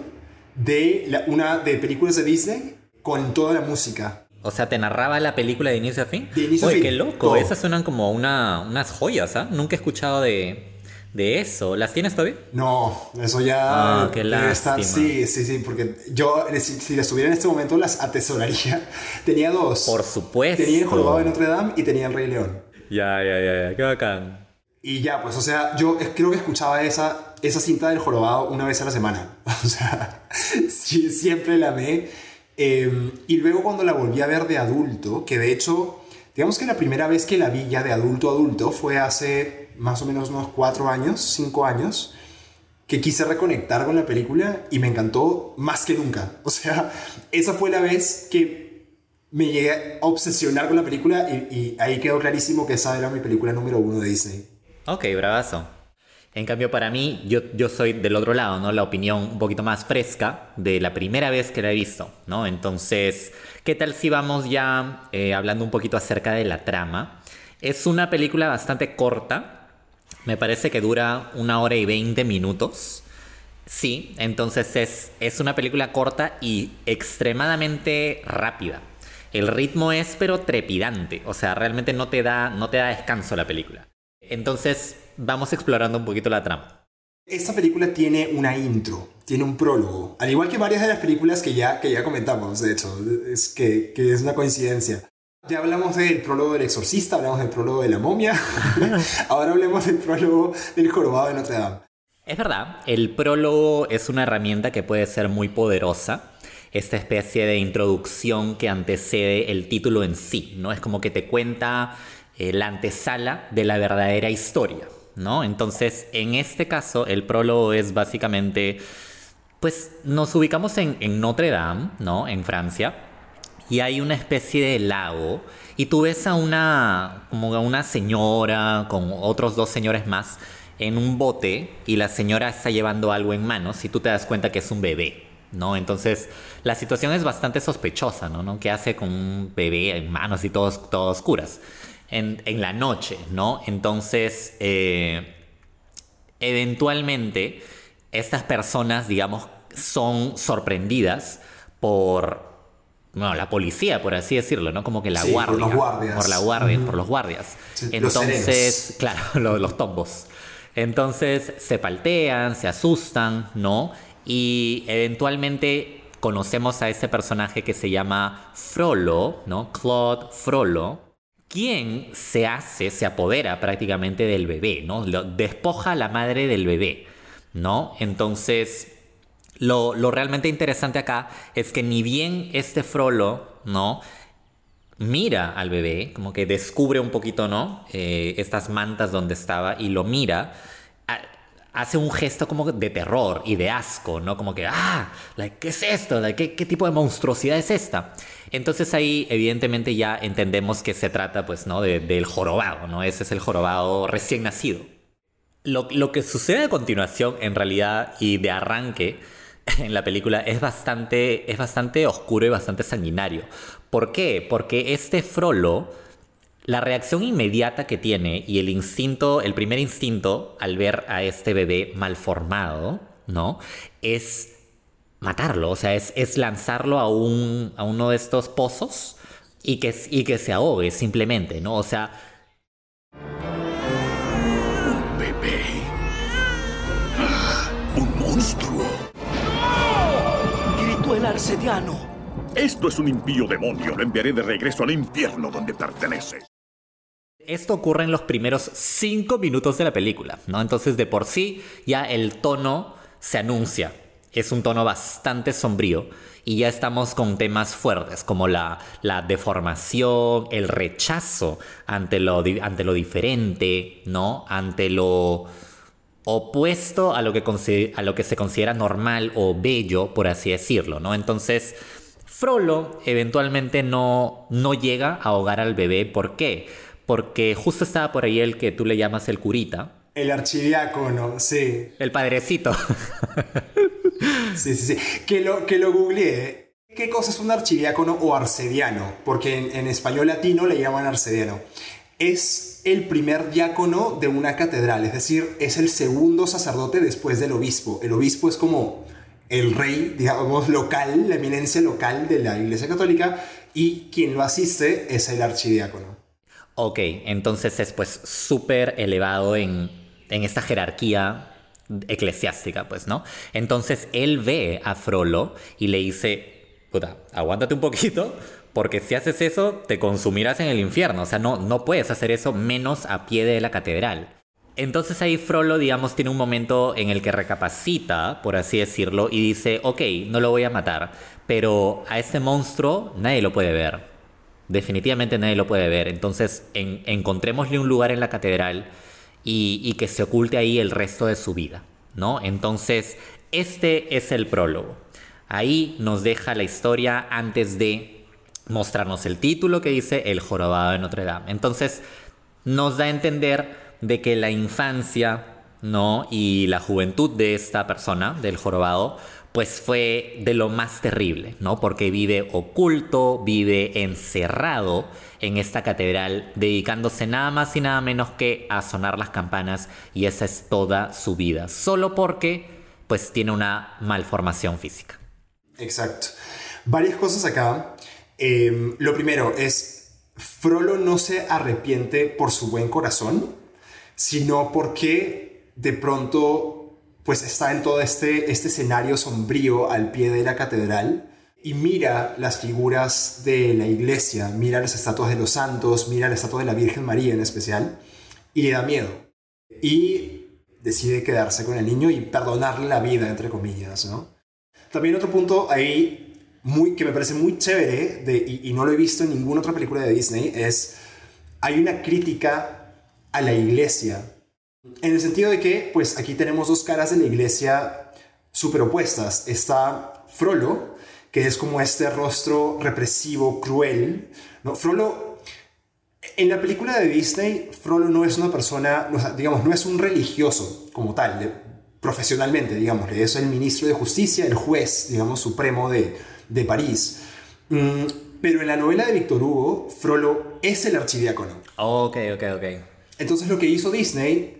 de una de películas de Disney con toda la música. O sea, te narraba la película de inicio a fin. De inicio a fin. qué loco. Esas suenan como una, unas joyas, ¿ah? Nunca he escuchado de, de eso. ¿Las tienes todavía? No, eso ya. Ah, qué lástima. sí, sí, sí, porque yo, si, las tuviera en este momento, las atesoraría. Tenía dos. Por supuesto. Tenía el Jorobado de Notre Dame y tenía el Rey León. Ya, ya, ya, ya. Qué bacán. Y ya, pues, o sea, yo creo que escuchaba esa, esa cinta del jorobado una vez a la semana. O sea, siempre la ve. Em, y luego cuando la volví a ver de adulto, que de hecho, digamos que la primera vez que la vi ya de adulto a adulto fue hace más o menos unos cuatro años, cinco años, que quise reconectar con la película y me encantó más que nunca. O sea, esa fue la vez que me llegué a obsesionar con la película y, y ahí quedó clarísimo que esa era mi película número uno de Disney. Ok, bravazo. En cambio, para mí, yo, yo soy del otro lado, ¿no? La opinión un poquito más fresca de la primera vez que la he visto, ¿no? Entonces, ¿qué tal si vamos ya eh, hablando un poquito acerca de la trama? Es una película bastante corta. Me parece que dura una hora y veinte minutos. Sí, entonces es, es una película corta y extremadamente rápida. El ritmo es pero trepidante, o sea, realmente no te da, no te da descanso la película. Entonces, vamos explorando un poquito la trama. Esta película tiene una intro, tiene un prólogo, al igual que varias de las películas que ya, que ya comentamos, de hecho, es que, que es una coincidencia. Ya hablamos del prólogo del exorcista, hablamos del prólogo de la momia, ahora hablemos del prólogo del jorobado de Notre Dame. Es verdad, el prólogo es una herramienta que puede ser muy poderosa, esta especie de introducción que antecede el título en sí, ¿no? Es como que te cuenta eh, la antesala de la verdadera historia, ¿no? Entonces, en este caso, el prólogo es básicamente, pues nos ubicamos en, Notre Dame, ¿no? En Francia, y hay una especie de lago, y tú ves a una, como a una señora con otros dos señores más en un bote, y la señora está llevando algo en manos, y tú te das cuenta que es un bebé. ¿no? Entonces, la situación es bastante sospechosa, ¿no? ¿no? ¿Qué hace con un bebé en manos y todos, todas oscuras? En, la noche, ¿no? Entonces, eh, eventualmente, estas personas, digamos, son sorprendidas por bueno, la policía, por así decirlo, ¿no? Como que la guardia. Por los guardias. Por la guardia, por los guardias. Entonces, claro, los, los, tombos. Entonces se paltean, se asustan, ¿no? Y eventualmente conocemos a ese personaje que se llama Frollo, ¿no? Claude Frollo, ¿Quién se hace, se apodera prácticamente del bebé, ¿no? Despoja a la madre del bebé, ¿no? Entonces Lo, lo realmente interesante acá es que ni bien este Frollo, ¿no? Mira al bebé, como que descubre un poquito, ¿no? Eh, estas mantas donde estaba y lo mira hace un gesto como de terror y de asco, ¿no? Como que, ah, ¿qué es esto? ¿qué, ¿qué, tipo de monstruosidad es esta? Entonces ahí evidentemente ya entendemos que se trata, pues, ¿no? del jorobado, ¿no? Ese es el jorobado recién nacido. Lo, lo que sucede a continuación, en realidad, y de arranque en la película, es bastante, es bastante oscuro y bastante sanguinario. ¿Por qué? Porque este Frollo la reacción inmediata que tiene y el instinto, el primer instinto al ver a este bebé malformado, ¿no? Es matarlo, o sea, es, lanzarlo a, un, a uno de estos pozos y que, y que se ahogue simplemente, ¿no? O sea... Un bebé. Un monstruo. Gritó el arcediano. Esto es un impío demonio. Lo enviaré de regreso al infierno donde pertenece. Esto ocurre en los primeros cinco minutos de la película, ¿no? Entonces de por sí ya el tono se anuncia. Es un tono bastante sombrío y ya estamos con temas fuertes como la, deformación, el rechazo ante lo, ante lo diferente, ¿no? Ante lo opuesto a lo, que, a lo que se considera normal o bello, por así decirlo, ¿no? Entonces, Frollo eventualmente no, no llega a ahogar al bebé. ¿Por qué? porque justo estaba por ahí el que tú le llamas el curita. El archidiácono, sí. El padrecito. sí, sí, sí. Que lo, que lo googleé. ¿Qué cosa es un archidiácono o arcediano? Porque en, en español latino le llaman arcediano. Es el primer diácono de una catedral, es decir, es el segundo sacerdote después del obispo. El obispo es como el rey, digamos, local, la eminencia local de la Iglesia Católica, y quien lo asiste es el archidiácono. Ok, entonces es pues súper elevado en, esta jerarquía eclesiástica, pues, ¿no? Entonces él ve a Frollo y le dice, puta, aguántate un poquito, porque si haces eso, te consumirás en el infierno. O sea, no, no puedes hacer eso menos a pie de la catedral. Entonces ahí Frollo, digamos, tiene un momento en el que recapacita, por así decirlo, y dice, ok, no lo voy a matar, pero a este monstruo nadie lo puede ver definitivamente nadie lo puede ver. Entonces, encontrémosle un lugar en la catedral y, que se oculte ahí el resto de su vida, ¿no? Entonces, este es el prólogo. Ahí nos deja la historia antes de mostrarnos el título que dice El jorobado de Notre Dame. Entonces, nos da a entender de que la infancia, ¿no? Y la juventud de esta persona, del jorobado, pues fue de lo más terrible, ¿no? Porque vive oculto, vive encerrado en esta catedral, dedicándose nada más y nada menos que a sonar las campanas y esa es toda su vida, solo porque pues tiene una malformación física. Exacto. Varias cosas acá. Em, lo primero es, Frollo no se arrepiente por su buen corazón, sino porque de pronto pues está en todo este, este escenario sombrío al pie de la catedral y mira las figuras de la iglesia, mira las estatuas de los santos, mira la estatua de la Virgen María en especial, y le da miedo. Y decide quedarse con el niño y perdonarle la vida, entre comillas, ¿no? También otro punto ahí muy, que me parece muy chévere, de, y, y no lo he visto en ninguna otra película de Disney, es, hay una crítica a la iglesia en el sentido de que, pues aquí tenemos dos caras de la iglesia superopuestas. Está Frollo, que es como este rostro represivo, cruel. ¿no? Frollo, en la película de Disney, Frollo no es una persona, digamos, no es un religioso como tal, profesionalmente, digamos. Es el ministro de justicia, el juez, digamos, supremo de, de París. Mm, pero en la novela de Víctor Hugo, Frollo es el archidiácono. Ok, ok, ok. Entonces lo que hizo Disney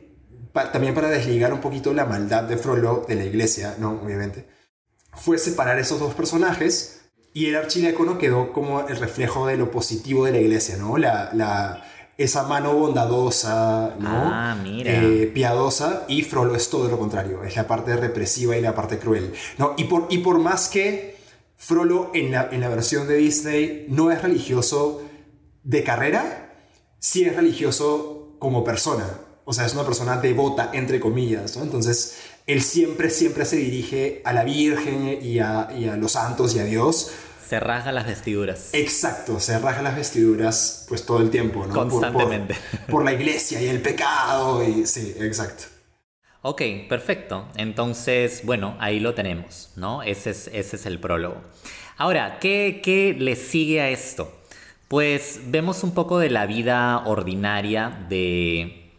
también para desligar un poquito la maldad de Frollo de la iglesia, ¿no? Obviamente, fue separar esos dos personajes y el archidiácono quedó como el reflejo de lo positivo de la iglesia, ¿no? La, la, esa mano bondadosa, ¿no? Ah, mira. Eh, piadosa, y Frollo es todo lo contrario, es la parte represiva y la parte cruel, ¿no? Y por, y por más que Frollo en la, en la versión de Disney no es religioso de carrera, sí es religioso como persona, o sea, es una persona devota, entre comillas, ¿no? Entonces, él siempre, siempre se dirige a la Virgen y a, y a los santos y a Dios. Se rasga las vestiduras. Exacto, se rasga las vestiduras pues todo el tiempo, ¿no? Por- Constantemente. Por, por la iglesia y el pecado y sí, exacto. Ok, perfecto. Entonces, bueno, ahí lo tenemos, ¿no? Ese es, ese es el prólogo. Ahora, ¿qué, ¿qué le sigue a esto? Pues vemos un poco de la vida ordinaria de,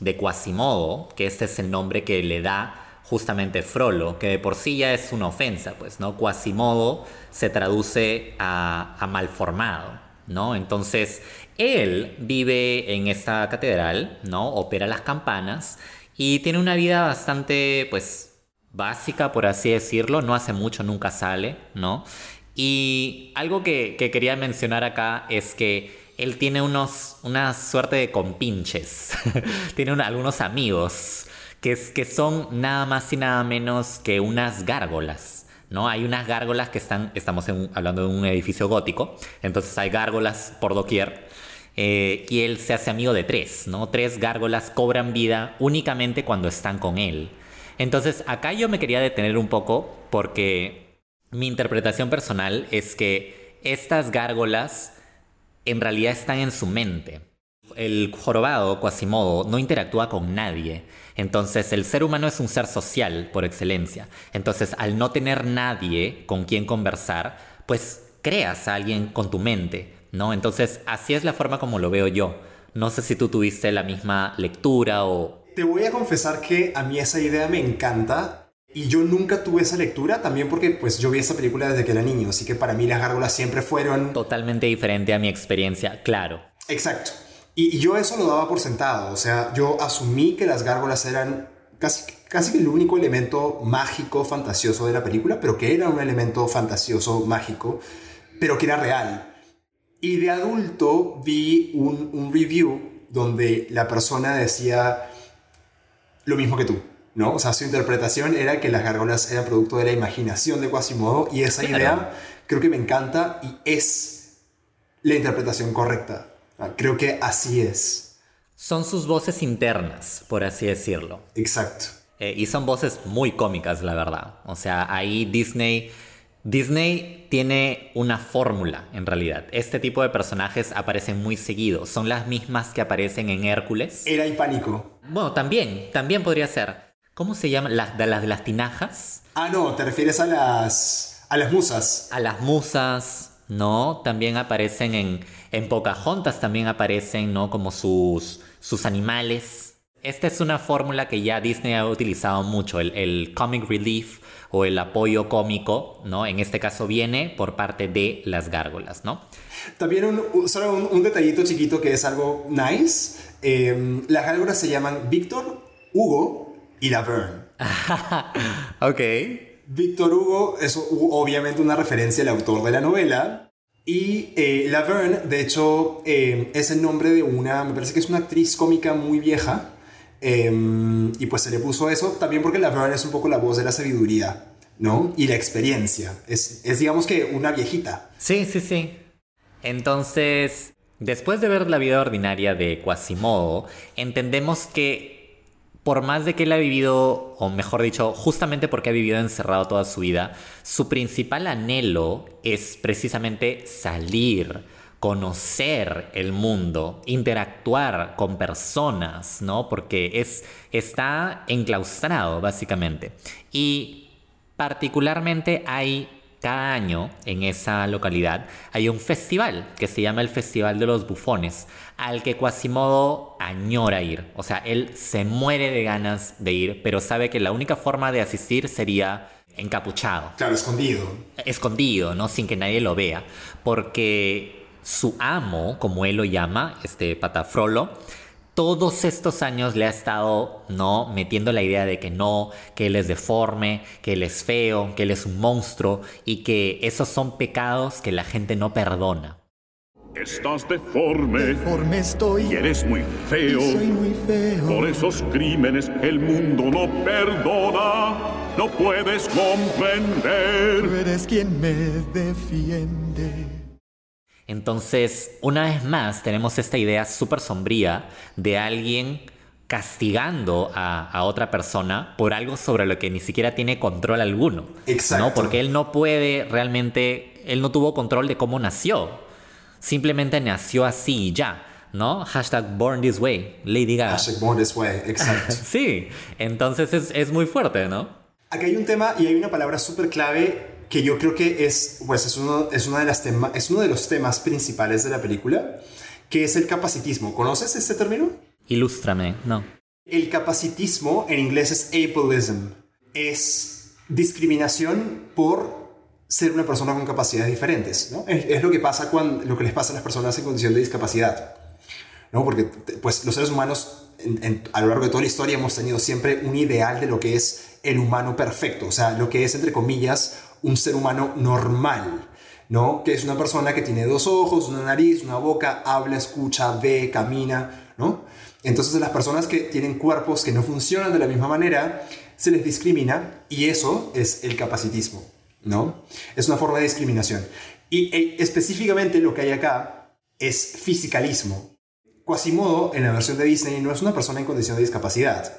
de Quasimodo, que este es el nombre que le da justamente Frollo, que de por sí ya es una ofensa, pues, ¿no? Quasimodo se traduce a, a malformado, ¿no? Entonces, él vive en esta catedral, ¿no? Opera las campanas y tiene una vida bastante, pues, básica, por así decirlo. No hace mucho, nunca sale, ¿no? Y algo que, que quería mencionar acá es que él tiene unos, una suerte de compinches. tiene algunos amigos que, son nada más y nada menos que unas gárgolas. ¿no? Hay unas gárgolas que están, estamos hablando de un edificio gótico, entonces hay gárgolas por doquier. eh, y él se hace amigo de tres, ¿no? Tres gárgolas cobran vida únicamente cuando están con él. Entonces, acá yo me quería detener un poco porque mi interpretación personal es que estas gárgolas en realidad están en su mente. El jorobado, Quasimodo, no interactúa con nadie. Entonces, el ser humano es un ser social por excelencia. Entonces, al no tener nadie con quien conversar, pues creas a alguien con tu mente, ¿no? Entonces, así es la forma como lo veo yo. No sé si tú tuviste la misma lectura o... Te voy a confesar que a mí esa idea me encanta y yo nunca tuve esa lectura también porque pues yo vi esa película desde que era niño, así que para mí las gárgolas siempre fueron... Totalmente diferente a mi experiencia, claro. Exacto. Y, y yo eso lo daba por sentado, o sea, yo asumí que las gárgolas eran casi, casi que el único elemento mágico, fantasioso de la película, pero que era un elemento fantasioso, mágico, pero que era real. Y de adulto vi un, un review donde la persona decía lo mismo que tú, ¿no? O sea, su interpretación era que las gárgolas eran producto de la imaginación de Quasimodo y esa Claro. idea creo que me encanta y es la interpretación correcta. Ah, Creo que así es. Son sus voces internas, por así decirlo. Exacto. Eh, y son voces muy cómicas, la verdad. O sea, ahí Disney. Disney tiene una fórmula, en realidad. Este tipo de personajes aparecen muy seguido. Son las mismas que aparecen en Hércules. Era y pánico. Bueno, también, también podría ser. ¿Cómo se llama? Las de las, las tinajas. Ah, no, te refieres a las, a las musas. A las musas, ¿no? También aparecen en, en Pocahontas, también aparecen, ¿no? Como sus, sus animales. Esta es una fórmula que ya Disney ha utilizado mucho, el, el comic relief o el apoyo cómico, ¿no? En este caso viene por parte de las gárgolas, ¿no? También un, solo un, un detallito chiquito que es algo nice. Eh, las gárgolas se llaman Víctor, Hugo y Laverne. ok. Víctor Hugo es obviamente una referencia al autor de la novela. Y eh, Laverne, de hecho, eh, es el nombre de una, me parece que es una actriz cómica muy vieja. eh, y pues se le puso eso también porque Laverne es un poco la voz de la sabiduría, ¿no? Y la experiencia. Es, es digamos que una viejita. Sí, sí, sí. Entonces, después de ver la vida ordinaria de Quasimodo, entendemos que por más de que él ha vivido, o mejor dicho, justamente porque ha vivido encerrado toda su vida, su principal anhelo es precisamente salir, conocer el mundo, interactuar con personas, ¿no? Porque es, está enclaustrado, básicamente. Y particularmente hay cada año en esa localidad hay un festival que se llama el Festival de los Bufones, al que Quasimodo añora ir. O sea, él se muere de ganas de ir, pero sabe que la única forma de asistir sería encapuchado, Claro, escondido. escondido, ¿no? Sin que nadie lo vea. Porque su amo, como él lo llama, este patafrolo, todos estos años le ha estado, ¿no? Metiendo la idea de que no, que él es deforme, que él es feo, que él es un monstruo y que esos son pecados que la gente no perdona. Estás deforme Deforme estoy y eres muy feo. y soy muy feo. Por esos crímenes el mundo no perdona. No puedes comprender. Tú eres quien me defiende. Entonces, una vez más, tenemos esta idea súper sombría de alguien castigando a, a otra persona por algo sobre lo que ni siquiera tiene control alguno. Exacto. ¿no? Porque él no puede realmente, él no tuvo control de cómo nació. Simplemente nació así y ya, ¿no? Hashtag born this way, Lady Gaga. Hashtag born this way, exacto. Sí, entonces es, es muy fuerte, ¿no? Aquí hay un tema y hay una palabra súper clave que yo creo que es, pues es, uno, es, una de las tema, es uno de los temas principales de la película, que es el capacitismo. ¿Conoces este término? Ilústrame, no. El capacitismo en inglés es ableism. Es discriminación por ser una persona con capacidades diferentes. ¿no? Es, es, lo, que pasa cuando, lo que les pasa a las personas en condición de discapacidad. ¿no? Porque pues, los seres humanos en, en, a lo largo de toda la historia hemos tenido siempre un ideal de lo que es el humano perfecto, o sea, lo que es, entre comillas, un ser humano normal, ¿no? Que es una persona que tiene dos ojos, una nariz, una boca, habla, escucha, ve, camina, ¿no? Entonces las personas que tienen cuerpos que no funcionan de la misma manera, se les discrimina y eso es el capacitismo, ¿no? Es una forma de discriminación. Y eh, específicamente lo que hay acá es fisicalismo. Quasimodo, en la versión de Disney, no es una persona en condición de discapacidad.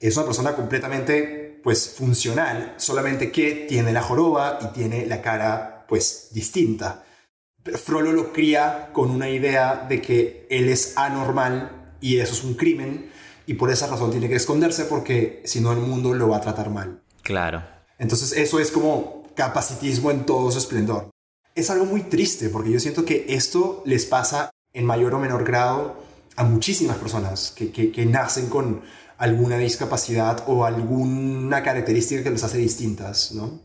Es una persona completamente, pues, funcional, solamente que tiene la joroba y tiene la cara, pues, distinta. Frollo lo cría con una idea de que él es anormal y eso es un crimen y por esa razón tiene que esconderse porque si no el mundo lo va a tratar mal. Claro. Entonces eso es como capacitismo en todo su esplendor. Es algo muy triste porque yo siento que esto les pasa en mayor o menor grado a muchísimas personas que, que, que nacen con alguna discapacidad o alguna característica que los hace distintas, ¿no?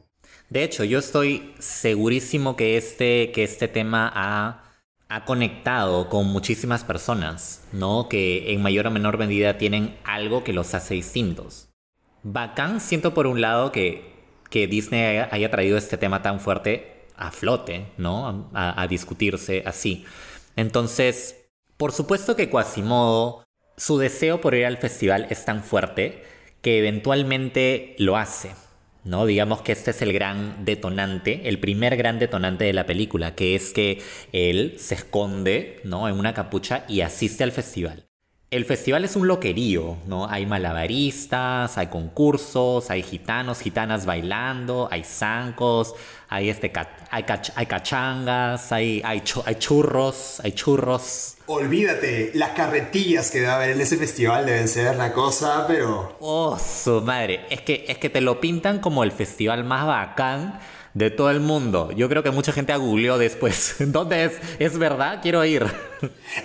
De hecho, yo estoy segurísimo que este, que este tema ha, ha conectado con muchísimas personas, ¿no? Que en mayor o menor medida tienen algo que los hace distintos. Bacán siento por un lado que, que Disney haya, traído este tema tan fuerte a flote, ¿no? A, a discutirse así. Entonces, por supuesto que Quasimodo, su deseo por ir al festival es tan fuerte que eventualmente lo hace. ¿no? Digamos que este es el gran detonante, el primer gran detonante de la película, que es que él se esconde, ¿no? En una capucha y asiste al festival. El festival es un loquerío, ¿no? Hay malabaristas, hay concursos, hay gitanos, gitanas bailando, hay zancos, hay, este, hay, cach hay cachangas, hay, hay, hay churros, hay churros. Olvídate, las carretillas que debe haber en ese festival deben ser una cosa, pero... Oh, su madre. Es que, es que te lo pintan como el festival más bacán de todo el mundo. Yo creo que mucha gente ha googleado después. ¿Dónde es? ¿Es verdad? Quiero ir.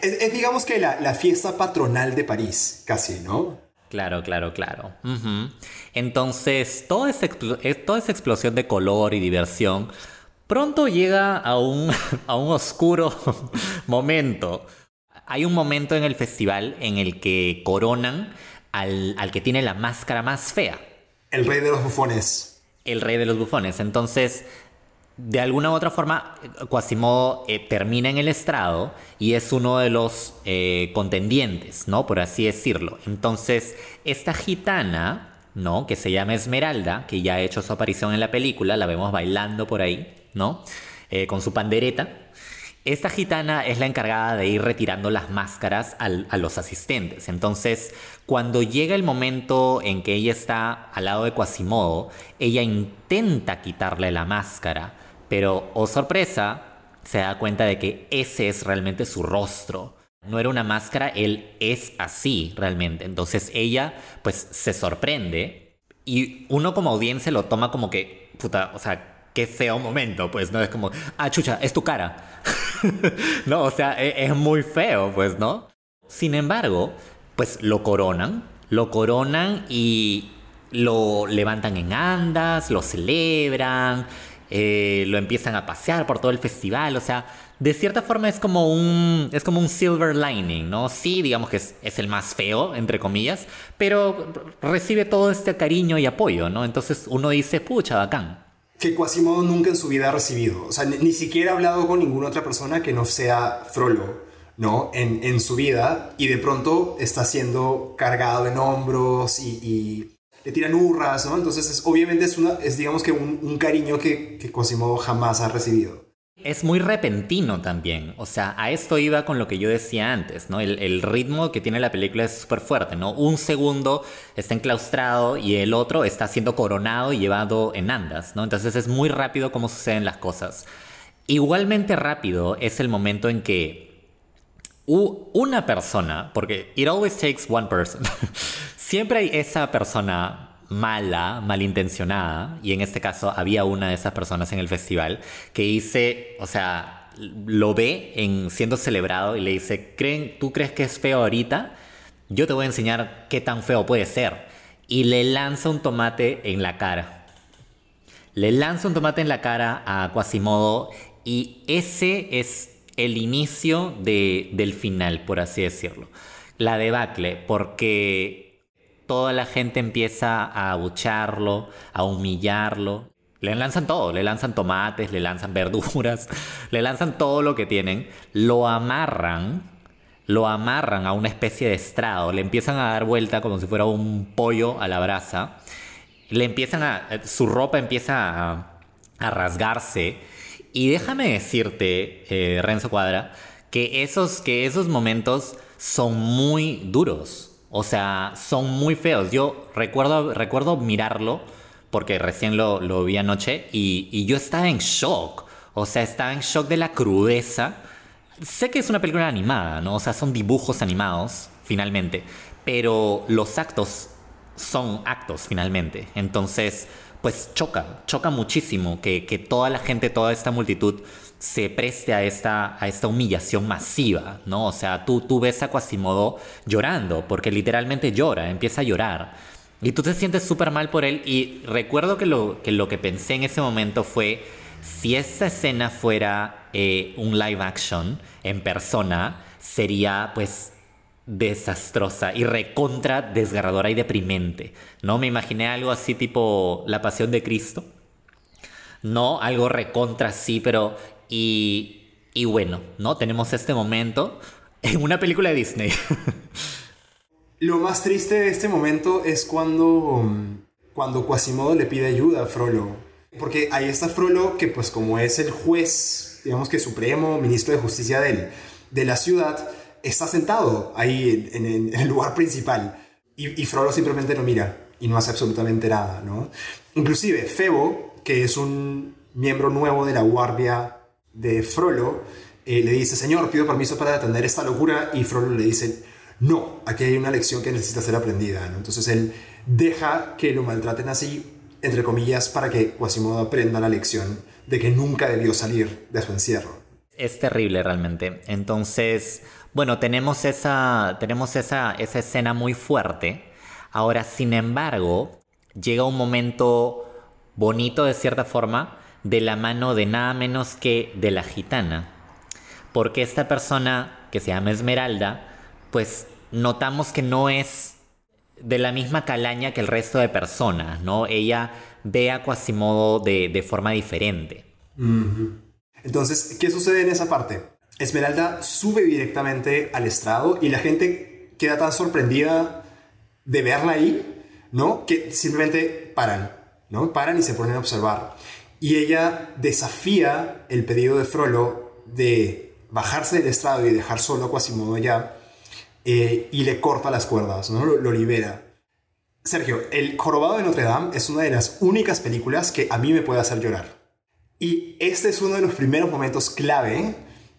Es, es digamos que la, la, fiesta patronal de París, casi, ¿no? Claro, claro, claro. Uh -huh. Entonces, toda esa, toda esa explosión de color y diversión pronto llega a un, a un oscuro momento. Hay un momento en el festival en el que coronan al, al que tiene la máscara más fea. El rey de los bufones el rey de los bufones. Entonces, de alguna u otra forma, Quasimodo eh, termina en el estrado y es uno de los eh, contendientes, ¿no? Por así decirlo. Entonces, esta gitana, ¿no? Que se llama Esmeralda, que ya ha hecho su aparición en la película, la vemos bailando por ahí, ¿no? Eh, con su pandereta. Esta gitana es la encargada de ir retirando las máscaras a los asistentes. Entonces, cuando llega el momento en que ella está al lado de Quasimodo, ella intenta quitarle la máscara, pero, oh sorpresa, se da cuenta de que ese es realmente su rostro. No era una máscara, él es así realmente. Entonces ella, pues, se sorprende y uno como audiencia lo toma como que, puta, o sea, qué feo momento, pues, ¿no? Es como, ah, chucha, es tu cara. no, o sea, es, es, muy feo, pues, ¿no? Sin embargo, pues lo coronan, lo coronan y lo levantan en andas, lo celebran, eh, lo empiezan a pasear por todo el festival, o sea, de cierta forma es como un, es como un silver lining, ¿no? Sí, digamos que es, es, el más feo, entre comillas, pero recibe todo este cariño y apoyo, ¿no? Entonces uno dice, pucha, bacán que Quasimodo nunca en su vida ha recibido. O sea, ni, siquiera ha hablado con ninguna otra persona que no sea Frollo, ¿no? En, en su vida y de pronto está siendo cargado en hombros y, y le tiran hurras, ¿no? Entonces, es, obviamente es, una, es digamos que un, un cariño que, que Quasimodo jamás ha recibido. Es muy repentino también. O sea, a esto iba con lo que yo decía antes, ¿no? El, ritmo que tiene la película es súper fuerte, ¿no? Un segundo está enclaustrado y el otro está siendo coronado y llevado en andas, ¿no? Entonces es muy rápido cómo suceden las cosas. Igualmente rápido es el momento en que una persona, porque it always takes one person, siempre hay esa persona mala, malintencionada, y en este caso había una de esas personas en el festival que dice, o sea, lo ve en siendo celebrado y le dice, ¿Creen, ¿tú crees que es feo ahorita? Yo te voy a enseñar qué tan feo puede ser. Y le lanza un tomate en la cara. Le lanza un tomate en la cara a Quasimodo y ese es el inicio de- del final, por así decirlo. La debacle, porque toda la gente empieza a abucharlo, a humillarlo. Le lanzan todo, le lanzan tomates, le lanzan verduras, le lanzan todo lo que tienen, lo amarran, lo amarran a una especie de estrado, le empiezan a dar vuelta como si fuera un pollo a la brasa, le empiezan a, su ropa empieza a, a rasgarse y déjame decirte, eh, Renzo Cuadra, que esos, que esos momentos son muy duros. O sea, son muy feos. Yo recuerdo, recuerdo mirarlo, porque recién lo, lo vi anoche, y, y yo estaba en shock. O sea, estaba en shock de la crudeza. Sé que es una película animada, ¿no? O sea, son dibujos animados, finalmente. Pero los actos son actos, finalmente. Entonces, pues choca, choca muchísimo que, que toda la gente, toda esta multitud se preste a esta, a esta humillación masiva, ¿no? O sea, tú, tú ves a Quasimodo llorando, porque literalmente llora, empieza a llorar. Y tú te sientes súper mal por él. Y recuerdo que lo, que lo que pensé en ese momento fue, si esta escena fuera eh, un live action en persona, sería pues desastrosa y recontra desgarradora y deprimente, ¿no? Me imaginé algo así tipo La Pasión de Cristo, ¿no? Algo recontra así, pero... Y, y bueno, ¿no? Tenemos este momento en una película de Disney. Lo más triste de este momento es cuando, cuando Quasimodo le pide ayuda a Frollo. Porque ahí está Frollo, que pues como es el juez, digamos que supremo, ministro de justicia del, de la ciudad, está sentado ahí en el lugar principal. Y, y Frollo simplemente lo mira y no hace absolutamente nada, ¿no? Inclusive Febo, que es un miembro nuevo de la guardia de Frollo, eh, le dice, señor, pido permiso para detener esta locura, y Frollo le dice, no, aquí hay una lección que necesita ser aprendida. Entonces él deja que lo maltraten así, entre comillas, para que Quasimodo aprenda la lección de que nunca debió salir de su encierro. Es terrible realmente. Entonces, bueno, tenemos esa, tenemos esa, esa escena muy fuerte. Ahora, sin embargo, llega un momento bonito de cierta forma de la mano de nada menos que de la gitana. Porque esta persona que se llama Esmeralda, pues notamos que no es de la misma calaña que el resto de personas, ¿no? Ella ve a Quasimodo de, de forma diferente. Entonces, ¿qué sucede en esa parte? Esmeralda sube directamente al estrado y la gente queda tan sorprendida de verla ahí, ¿no? Que simplemente paran, ¿no? Paran y se ponen a observar. Y ella desafía el pedido de Frollo de bajarse del estrado y dejar solo a Quasimodo allá eh, y le corta las cuerdas, ¿no? Lo, lo libera. Sergio, El Jorobado de Notre Dame es una de las únicas películas que a mí me puede hacer llorar. Y este es uno de los primeros momentos clave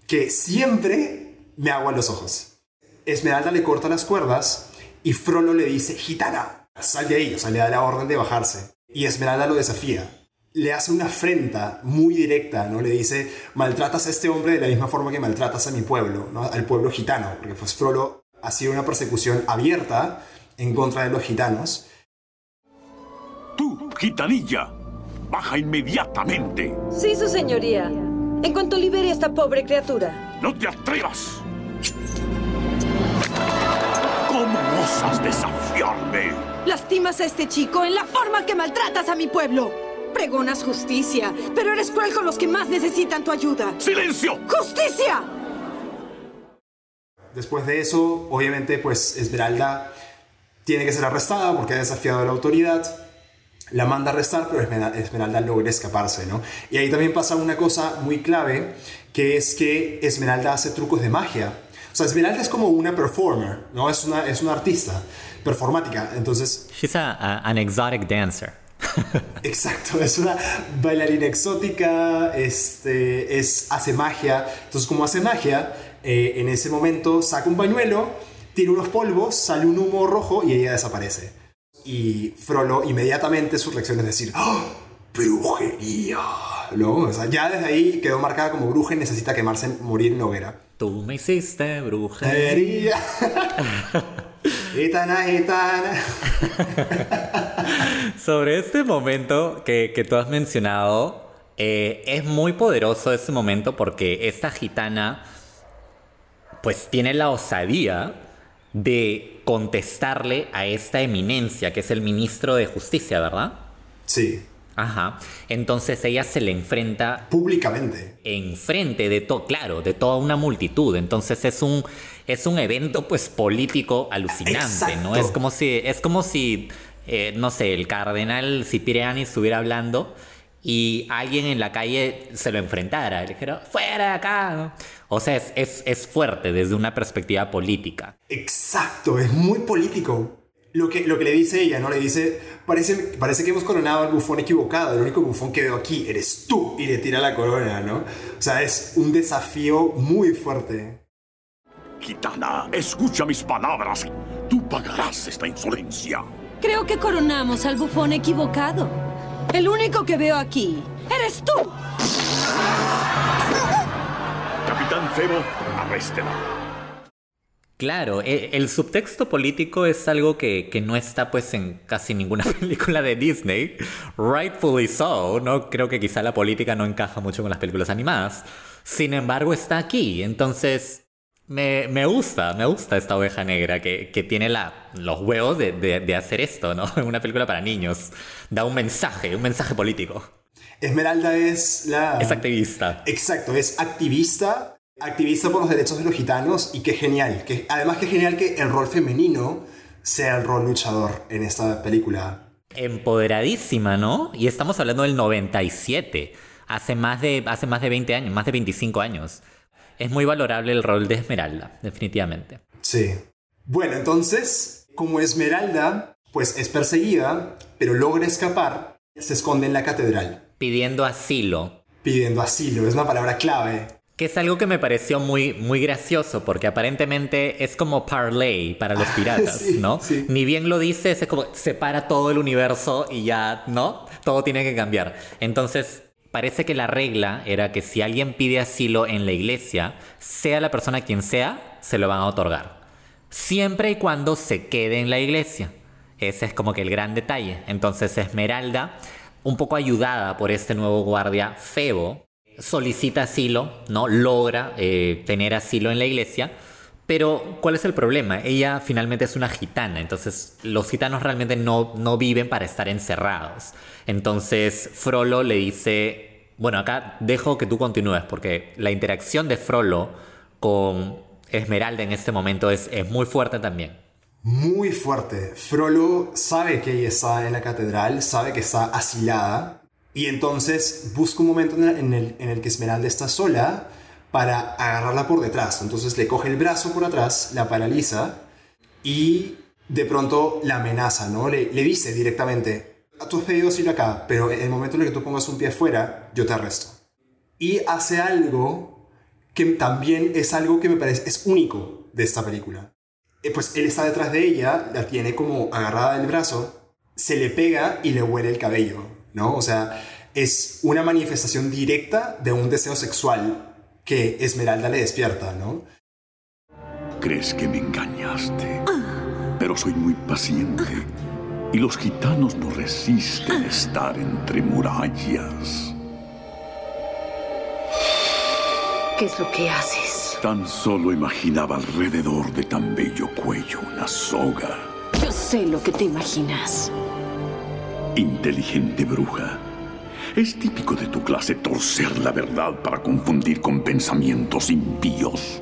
que siempre me agua los ojos. Esmeralda le corta las cuerdas y Frollo le dice, gitana, sal de ahí, o sea, le da la orden de bajarse. Y Esmeralda lo desafía. Le hace una afrenta muy directa, ¿no? Le dice, maltratas a este hombre de la misma forma que maltratas a mi pueblo, ¿no? Al pueblo gitano, porque pues Frollo ha sido una persecución abierta en contra de los gitanos. Tú, gitanilla, baja inmediatamente. Sí, su señoría. En cuanto libere a esta pobre criatura. ¡No te atrevas! ¿Cómo osas desafiarme? Lastimas a este chico en la forma que maltratas a mi pueblo. Pregonas justicia, pero eres cruel con los que más necesitan tu ayuda. ¡Silencio! ¡Justicia! Después de eso, obviamente, pues Esmeralda tiene que ser arrestada porque ha desafiado a la autoridad. la manda a arrestar, pero Esmeralda, logra escaparse, ¿no? Y ahí también pasa una cosa muy clave, que es que Esmeralda hace trucos de magia. O sea, Esmeralda es como una performer, ¿no? Es una, es una artista performática. Entonces, She's a, a- an exotic dancer. Exacto, es una bailarina exótica, este, es, hace magia. Entonces, como hace magia, eh, en ese momento saca un pañuelo, tira unos polvos, sale un humo rojo y ella desaparece. Y Frollo, inmediatamente su reacción es decir, ¡Ah! ¡Brujería! ¿No? O sea, ya desde ahí quedó marcada como bruja y necesita quemarse, morir en hoguera. Tú me hiciste. Brujería. Gitana, gitana. Sobre este momento que, que tú has mencionado, eh, es muy poderoso ese momento porque esta gitana pues tiene la osadía de contestarle a esta eminencia que es el ministro de justicia, ¿verdad? Sí, Ajá. Entonces ella se le enfrenta públicamente. enfrente de todo, claro, de toda una multitud. Entonces es un es un evento pues político alucinante, ¿no? Exacto. Es como si es como si eh, no sé, el cardenal Cipriani estuviera hablando y alguien en la calle se lo enfrentara, le dijera, "Fuera de acá." ¿no? O sea, es, es, es fuerte desde una perspectiva política. Exacto, es muy político. Lo que, lo que le dice ella, ¿no? Le dice, parece, parece que hemos coronado al bufón equivocado, el único bufón que veo aquí eres tú, y le tira la corona, ¿no? O sea, es un desafío muy fuerte. Gitana, escucha mis palabras. Tú pagarás esta insolencia. Creo que coronamos al bufón equivocado. El único que veo aquí eres tú. Capitán Febo, arréstela. Claro, e- el subtexto político es algo que, que no está pues en casi ninguna película de Disney. Rightfully so, ¿no? Creo que quizá la política no encaja mucho con las películas animadas. Sin embargo, está aquí. Entonces, me, me gusta, me gusta esta oveja negra que, que tiene la, los huevos de, de- de hacer esto, ¿no? En una película para niños. Da un mensaje, un mensaje político. Esmeralda es la... Es activista. Exacto, es activista, activista por los derechos de los gitanos y qué genial. Que, además, qué genial que el rol femenino sea el rol luchador en esta película. Empoderadísima, ¿no? Y estamos hablando del 97. Hace más de, hace más de 20 años, más de 25 años. Es muy valorable el rol de Esmeralda, definitivamente. Sí. Bueno, entonces, como Esmeralda, pues es perseguida, pero logra escapar, se esconde en la catedral, Pidiendo asilo. pidiendo asilo. Es una palabra clave. Que es algo que me pareció muy, muy gracioso, porque aparentemente es como parlay para los piratas, Sí, ¿no? sí. Ni bien lo dices, es como separa todo el universo y ya, ¿no? Todo tiene que cambiar. Entonces, parece que la regla era que si alguien pide asilo en la iglesia, sea la persona quien sea, se lo van a otorgar. Siempre y cuando se quede en la iglesia. Ese es como que el gran detalle. Entonces, Esmeralda, un poco ayudada por este nuevo guardia, Febo, solicita asilo, ¿no? Logra eh, tener asilo en la iglesia. Pero, ¿cuál es el problema? Ella finalmente es una gitana, entonces los gitanos realmente no, no viven para estar encerrados. Entonces, Frollo le dice, bueno, acá dejo que tú continúes, porque la interacción de Frollo con Esmeralda en este momento es, es muy fuerte también. Muy fuerte. Frollo sabe que ella está en la catedral, sabe que está asilada, y entonces busca un momento en el, en el- en el que Esmeralda está sola para agarrarla por detrás. Entonces le coge el brazo por atrás, la paraliza y de pronto la amenaza, ¿no? Le, dice directamente, tú has pedido asilo acá, pero en el momento en el que tú pongas un pie afuera, yo te arresto. Y hace algo que también es algo que me parece, es único de esta película. Eh, pues él está detrás de ella, la tiene como agarrada del brazo, se le pega y le huele el cabello, ¿no? O sea, es una manifestación directa de un deseo sexual que Esmeralda le despierta, ¿no? Crees que me engañaste, pero soy muy paciente. Y los gitanos no resisten estar entre murallas. ¿Qué es lo que haces? Tan solo imaginaba alrededor de tan bello cuello una soga. Yo sé lo que te imaginas. Inteligente bruja. Es típico de tu clase torcer la verdad para confundir con pensamientos impíos.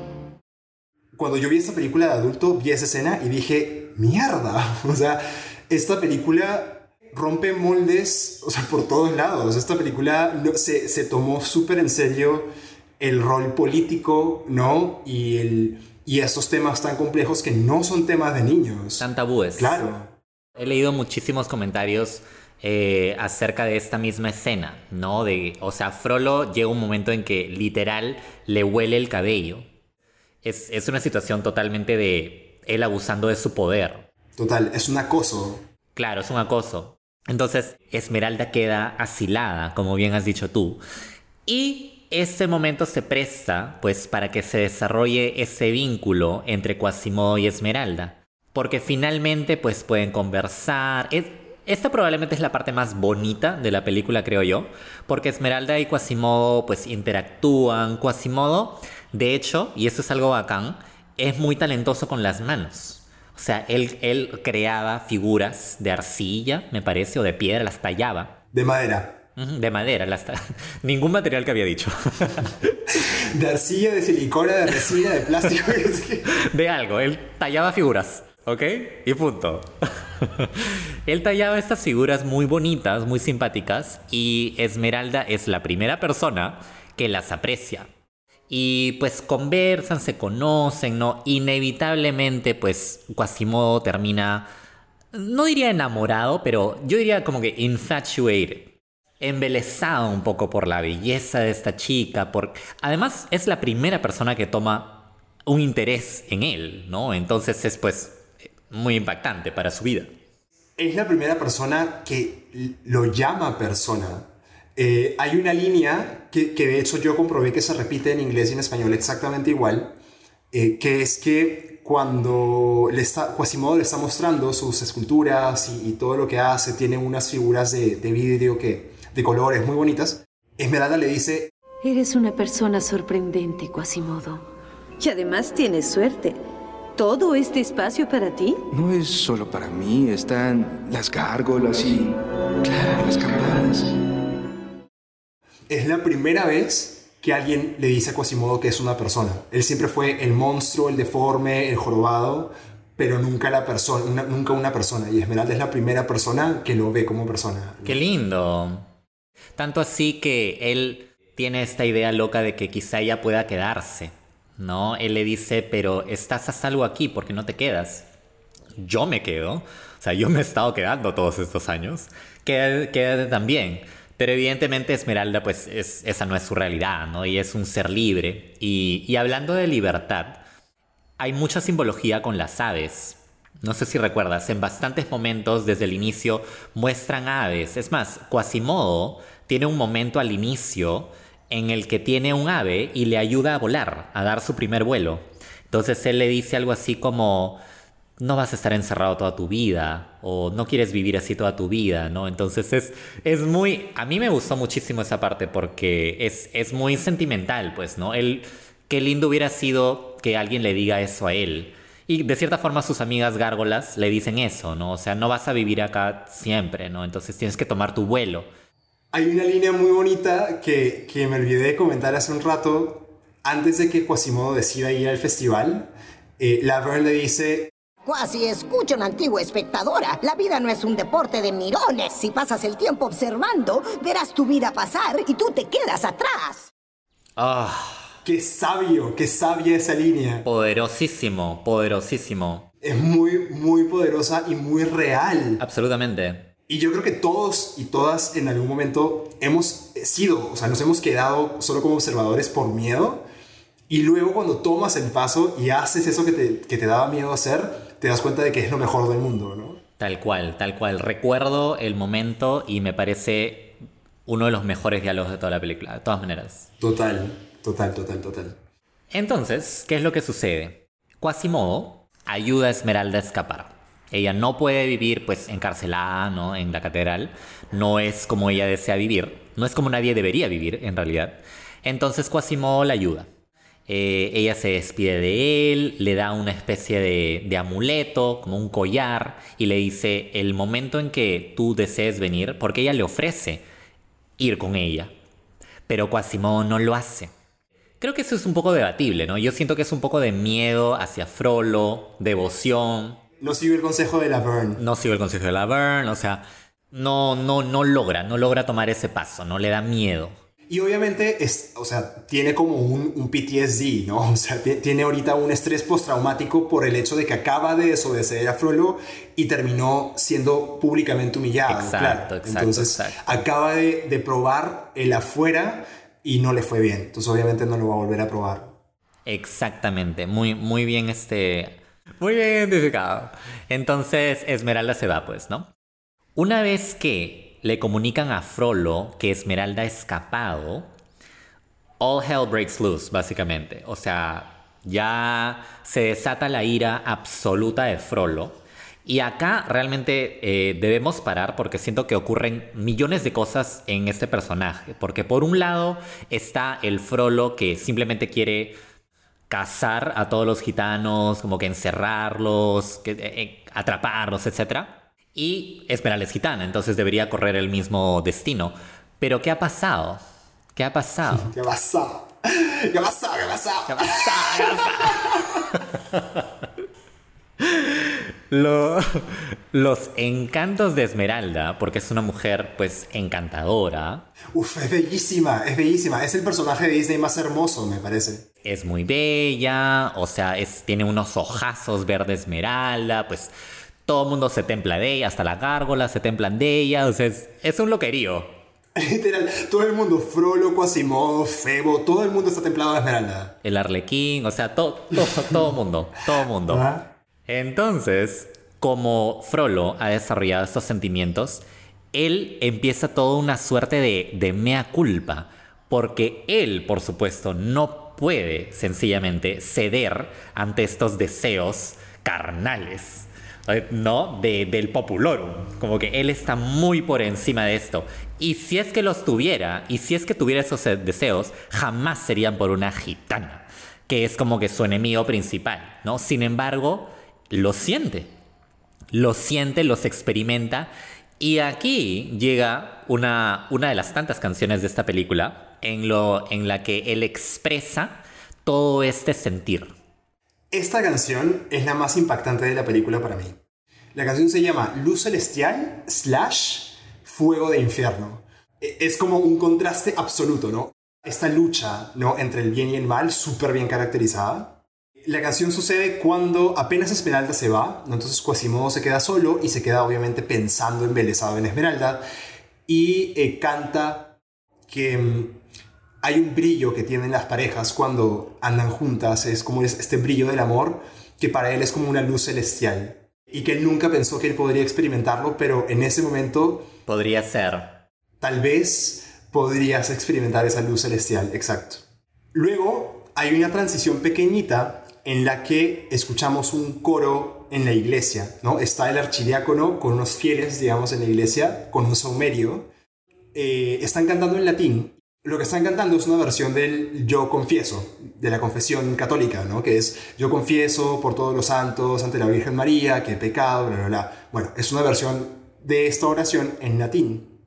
Cuando yo vi esta película de adulto, vi esa escena y dije, mierda, o sea, esta película rompe moldes, o sea, por todos lados. Esta película no- se, se tomó súper en serio el rol político, ¿no? Y, el, y estos temas tan complejos que no son temas de niños. Tan tabúes. Claro. He leído muchísimos comentarios eh, acerca de esta misma escena, ¿no? De, o sea, Frollo llega un momento en que literal le huele el cabello. Es, es una situación totalmente de él abusando de su poder. Total, es un acoso. Claro, es un acoso. Entonces, Esmeralda queda asilada, como bien has dicho tú. Y este momento se presta, pues, para que se desarrolle ese vínculo entre Quasimodo y Esmeralda. Porque finalmente, pues, pueden conversar. Es- esta probablemente es la parte más bonita de la película, creo yo. Porque Esmeralda y Quasimodo, pues, interactúan. Quasimodo, de hecho, y esto es algo bacán, es muy talentoso con las manos. O sea, él, él creaba figuras de arcilla, me parece, o de piedra, las tallaba. De madera. De madera, las ta- ningún material que había dicho. De arcilla, de silicona, de resina, de plástico. De algo, él tallaba figuras, ¿ok? Y punto. él tallaba estas figuras muy bonitas, muy simpáticas, y Esmeralda es la primera persona que las aprecia. Y pues conversan, se conocen, ¿no? Inevitablemente, pues Quasimodo termina, no diría enamorado, pero yo diría como que infatuated. Embelesado un poco por la belleza de esta chica, por... Además es la primera persona que toma un interés en él, ¿no? Entonces es pues muy impactante para su vida. es la primera persona que lo llama persona. Eh, hay una línea que, que de hecho yo comprobé que se repite en inglés y en español exactamente igual, eh, que es que cuando le está, Quasimodo le está mostrando sus esculturas y, y todo lo que hace, tiene unas figuras de, de vidrio que, de colores muy bonitas, Esmeralda le dice, Eres una persona sorprendente, Quasimodo. Y además tienes suerte. ¿Todo este espacio para ti? No es solo para mí, están las gárgolas y, claro, las campanas. es la primera vez que alguien le dice a Quasimodo que es una persona. Él siempre fue el monstruo, el deforme, el jorobado, pero nunca la persona, una- nunca una persona. Y Esmeralda es la primera persona que lo ve como persona. Qué lindo. Tanto así que él tiene esta idea loca de que quizá ella pueda quedarse, ¿no? Él le dice, pero estás a salvo aquí, ¿por qué no te quedas? Yo me quedo, o sea, yo me he estado quedando todos estos años, Quédate, quédate también. Pero evidentemente Esmeralda, pues es- esa no es su realidad, ¿no? Y es un ser libre. Y, y hablando de libertad, hay mucha simbología con las aves. No sé si recuerdas, en bastantes momentos desde el inicio muestran aves. Es más, Quasimodo tiene un momento al inicio en el que tiene un ave y le ayuda a volar, a dar su primer vuelo. Entonces él le dice algo así como, no vas a estar encerrado toda tu vida o no quieres vivir así toda tu vida, ¿no? Entonces es, es muy... A mí me gustó muchísimo esa parte porque es, es muy sentimental, pues, ¿no? Él, qué lindo hubiera sido que alguien le diga eso a él. Y de cierta forma sus amigas gárgolas le dicen eso, ¿no? O sea, no vas a vivir acá siempre, ¿no? Entonces tienes que tomar tu vuelo. Hay una línea muy bonita que, que me olvidé de comentar hace un rato. Antes de que Quasimodo decida ir al festival, eh, Laverne le dice, Cuasi escucha una antigua espectadora. La vida no es un deporte de mirones. Si pasas el tiempo observando, verás tu vida pasar y tú te quedas atrás. ¡Ah! qué sabio, qué sabia esa línea. poderosísimo, poderosísimo. Es muy, muy poderosa y muy real. Absolutamente. Y yo creo que todos y todas en algún momento hemos sido, o sea, nos hemos quedado solo como observadores por miedo. Y luego cuando tomas el paso y haces eso que te, que te daba miedo hacer, te das cuenta de que es lo mejor del mundo, ¿no? Tal cual, tal cual. Recuerdo el momento y me parece uno de los mejores diálogos de toda la película, de todas maneras. Total, total, total, total. Entonces, ¿qué es lo que sucede? Quasimodo ayuda a Esmeralda a escapar. Ella no puede vivir pues encarcelada, ¿no? En la catedral. No es como ella desea vivir. No es como nadie debería vivir, en realidad. Entonces Quasimodo la ayuda. Eh, ella se despide de él, le da una especie de, amuleto, como un collar, y le dice el momento en que tú desees venir, porque ella le ofrece ir con ella. Pero Quasimodo no lo hace. Creo que eso es un poco debatible, ¿no? Yo siento que es un poco de miedo hacia Frollo, devoción. No sigo el consejo de Laverne. No sigo el consejo de Laverne, o sea, No, no, no logra, no logra tomar ese paso, no le da miedo. Y obviamente, es, o sea, tiene como un, un PTSD, ¿no? O sea, ti- tiene ahorita un estrés postraumático por el hecho de que acaba de desobedecer a Frollo y terminó siendo públicamente humillado. Exacto, claro. exacto, Entonces, exacto. acaba de, de probar el afuera y no le fue bien. Entonces, obviamente, no lo va a volver a probar. Exactamente, muy, muy bien este. Muy bien identificado. Entonces Esmeralda se va, pues, ¿no? Una vez que le comunican a Frollo que Esmeralda ha escapado, all hell breaks loose, básicamente. O sea, ya se desata la ira absoluta de Frollo. Y acá realmente eh, debemos parar porque siento que ocurren millones de cosas en este personaje. Porque por un lado está el Frollo que simplemente quiere cazar a todos los gitanos, como que encerrarlos, que, eh, eh, atraparlos, etc. Y Esmeralda es gitana, entonces debería correr el mismo destino. Pero ¿qué ha pasado? ¿Qué ha pasado? ¿Qué? ¿Qué pasó? ¿Qué pasó? ¿Qué ha pasado? ¿Qué ha pasado? Lo- los encantos de Esmeralda, porque es una mujer pues encantadora, Uf, es bellísima, es bellísima. Es el personaje de Disney más hermoso, me parece. Es muy bella, o sea, es, tiene unos ojazos verde esmeralda, pues todo el mundo se templa de ella, hasta la gárgola se templan de ella, o sea, es, es un loquerío. Literal, todo el mundo, Frollo, Quasimodo, Febo, todo el mundo está templado de Esmeralda. El arlequín, o sea, todo, todo, todo mundo, todo mundo. Entonces, como Frollo ha desarrollado estos sentimientos, él empieza toda una suerte de, de mea culpa, porque él, por supuesto, no puede sencillamente ceder ante estos deseos carnales, eh, ¿no? De, del populorum, como que él está muy por encima de esto. Y si es que los tuviera, y si es que tuviera esos eh, deseos, jamás serían por una gitana, que es como que su enemigo principal, ¿no? Sin embargo, lo siente, lo siente, los experimenta. Y aquí llega una, una de las tantas canciones de esta película en, lo, en la que él expresa todo este sentir. Esta canción es la más impactante de la película para mí. La canción se llama Luz Celestial slash Fuego de Infierno. E- Es como un contraste absoluto, ¿no? Esta lucha, ¿no? Entre el bien y el mal, súper bien caracterizada. La canción sucede cuando apenas Esmeralda se va, ¿no? entonces Quasimodo se queda solo y se queda obviamente pensando embelesado en Esmeralda y eh, canta que mm, hay un brillo que tienen las parejas cuando andan juntas, es como es- este brillo del amor que para él es como una luz celestial y que él nunca pensó que él podría experimentarlo, pero en ese momento Podría ser. tal vez podrías experimentar esa luz celestial, exacto. Luego hay una transición pequeñita en la que escuchamos un coro en la iglesia, ¿no? Está el archidiácono con unos fieles, digamos, en la iglesia, con un saumerio. Eh, están cantando en latín. Lo que están cantando es una versión del Yo confieso, de la confesión católica, ¿no? Que es Yo confieso por todos los santos ante la Virgen María, que he pecado, bla, bla, bla. Bueno, es una versión de esta oración en latín.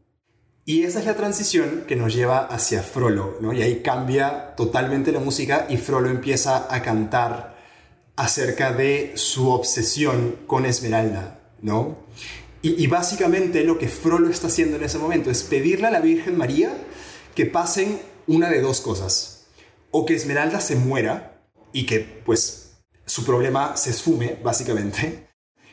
Y esa es la transición que nos lleva hacia Frollo, ¿no? Y ahí cambia totalmente la música y Frollo empieza a cantar acerca de su obsesión con Esmeralda, ¿no? Y, y básicamente lo que Frollo está haciendo en ese momento es pedirle a la Virgen María que pasen una de dos cosas. O que Esmeralda se muera y que, pues, su problema se esfume, básicamente.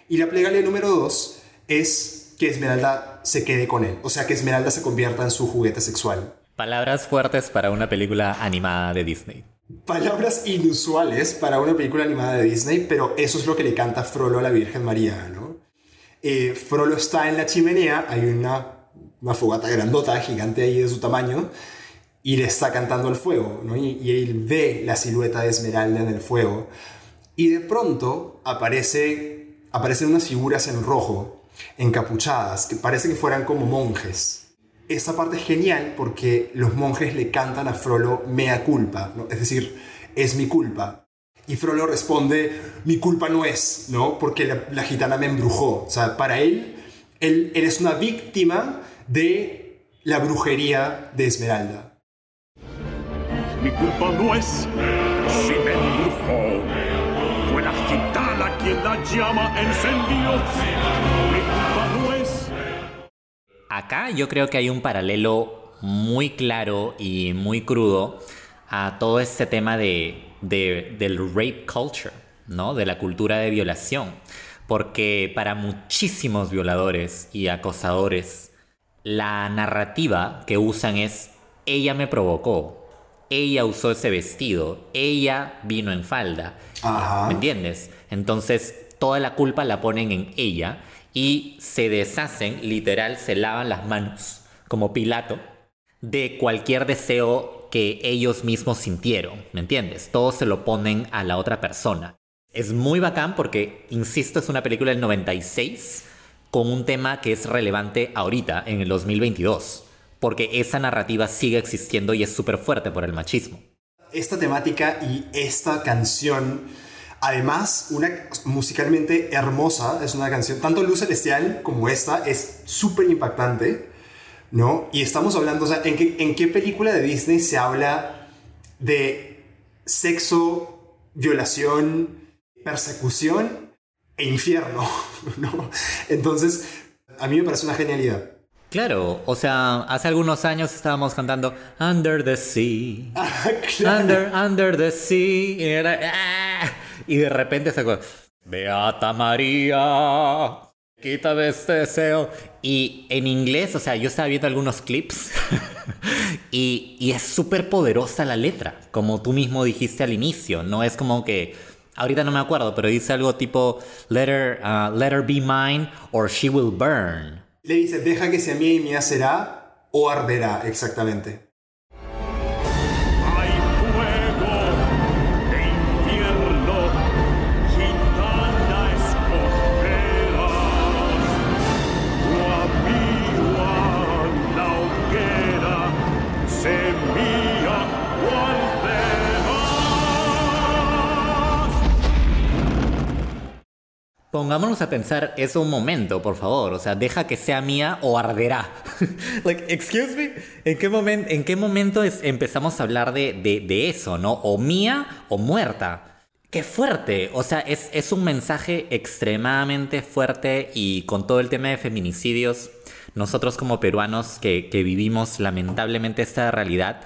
Y la plegaria número dos es que Esmeralda se quede con él. O sea, que Esmeralda se convierta en su juguete sexual. Palabras fuertes para una película animada de Disney. Palabras inusuales para una película animada de Disney, pero eso es lo que le canta Frollo a la Virgen María, ¿no? Eh, Frollo está en la chimenea, hay una, una fogata grandota, gigante ahí de su tamaño, y le está cantando al fuego, ¿no? Y, él ve la silueta de Esmeralda en el fuego. Y de pronto aparece, aparecen unas figuras en rojo, encapuchadas, que parece que fueran como monjes. Esta parte es genial porque los monjes le cantan a Frollo mea culpa, ¿no? es decir, es mi culpa. Y Frollo responde, mi culpa no es, ¿no? Porque la, la gitana me embrujó. O sea, para él, él, él es una víctima de la brujería de Esmeralda. Mi culpa no es si me embrujó. Fue la gitana quien la llama encendió. Mi culpa no es acá yo creo que hay un paralelo muy claro y muy crudo a todo este tema de, de- del rape culture, ¿no? De la cultura de violación. Porque para muchísimos violadores y acosadores, la narrativa que usan es ella me provocó, ella usó ese vestido, ella vino en falda. Ajá. ¿Me entiendes? Entonces toda la culpa la ponen en ella y se deshacen, literal, se lavan las manos, como Pilato, de cualquier deseo que ellos mismos sintieron, ¿me entiendes? Todo se lo ponen a la otra persona. Es muy bacán porque, insisto, es una película del 96 con un tema que es relevante ahorita, en el 2022, porque esa narrativa sigue existiendo y es súper fuerte por el machismo. esta temática y esta canción, además, una musicalmente hermosa, es una canción, tanto Luz Celestial como esta, es súper impactante, ¿no? Y estamos hablando, o sea, ¿en qué, ¿en qué película de Disney se habla de sexo, violación, persecución e infierno, ¿no? Entonces, a mí me parece una genialidad. Claro, o sea, hace algunos años estábamos cantando Under the Sea. Claro. Under, under the sea. Y, era, "Ah", y de repente sacó Beata María. Quítame este deseo. Y en inglés, o sea, yo estaba viendo algunos clips y, y es súper poderosa la letra, como tú mismo dijiste al inicio. No es como que, ahorita no me acuerdo, pero dice algo tipo, let her, uh, let her be mine or she will burn. Le dice, deja que sea mía y mía será o arderá, exactamente. Pongámonos a pensar eso un momento, por favor. O sea, deja que sea mía o arderá. like, excuse me. ¿En qué, momen- en qué momento empezamos a hablar de, de- de eso, no? O mía o muerta. Qué fuerte. O sea, es, es un mensaje extremadamente fuerte y con todo el tema de feminicidios, nosotros como peruanos que, que vivimos lamentablemente esta realidad,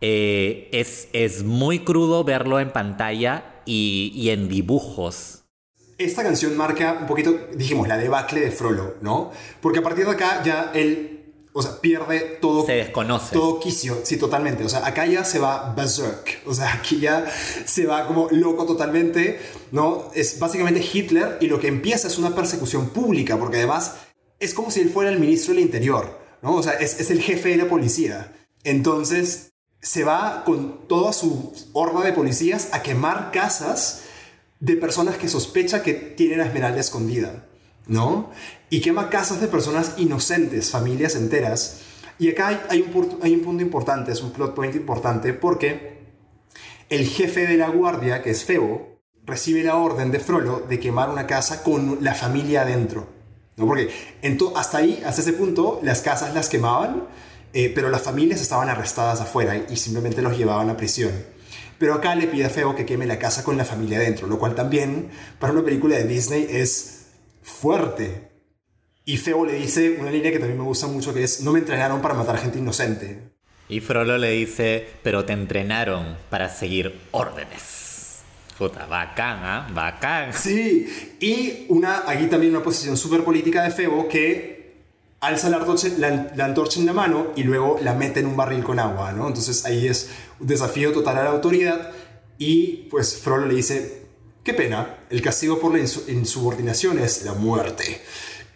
eh, es, es muy crudo verlo en pantalla y, y en dibujos. Esta canción marca un poquito, dijimos, la debacle de Frollo, ¿no? Porque a partir de acá ya él, o sea, pierde todo... Se desconoce. Todo quicio, sí, totalmente. O sea, acá ya se va berserk. O sea, aquí ya se va como loco totalmente, ¿no? Es básicamente Hitler y lo que empieza es una persecución pública, porque además es como si él fuera el ministro del Interior, ¿no? O sea, es, es el jefe de la policía. Entonces, se va con toda su horda de policías a quemar casas de personas que sospecha que tienen a Esmeralda escondida, ¿no? Y quema casas de personas inocentes, familias enteras. Y acá hay, un, hay un punto importante, es un plot point importante, porque el jefe de la guardia, que es Febo, recibe la orden de Frollo de quemar una casa con la familia adentro. ¿no? Porque hasta ahí, hasta ese punto, las casas las quemaban, eh, pero las familias estaban arrestadas afuera y simplemente los llevaban a prisión. Pero acá le pide a Febo que queme la casa con la familia adentro, lo cual también para una película de Disney es fuerte. Y Febo le dice una línea que también me gusta mucho que es, no me entrenaron para matar gente inocente. Y Frollo le dice, pero te entrenaron para seguir órdenes. Puta, bacán, ¿ah? Bacán. Sí, y una, aquí también una posición súper política de Febo que alza la antorcha, la, la antorcha en la mano y luego la mete en un barril con agua, ¿no? Entonces ahí es un desafío total a la autoridad y pues Frollo le dice, qué pena, el castigo por la insu- insubordinación es la muerte.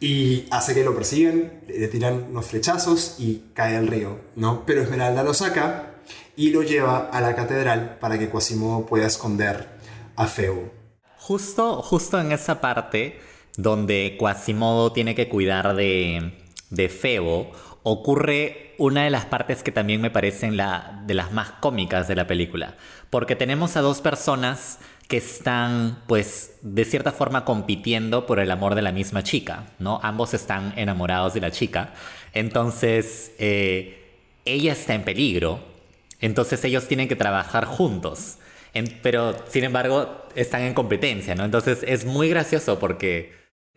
Y hace que lo persiguen, le tiran unos flechazos y cae al río, ¿no? Pero Esmeralda lo saca y lo lleva a la catedral para que Quasimodo pueda esconder a Febo. Justo, justo en esa parte donde Quasimodo tiene que cuidar de, de Febo, ocurre una de las partes que también me parecen de las más cómicas de la película. Porque tenemos a dos personas que están, pues, de cierta forma compitiendo por el amor de la misma chica, ¿no? Ambos están enamorados de la chica. Entonces, eh, ella está en peligro. Entonces ellos tienen que trabajar juntos. Pero, sin embargo, están en competencia, ¿no? Entonces es muy gracioso porque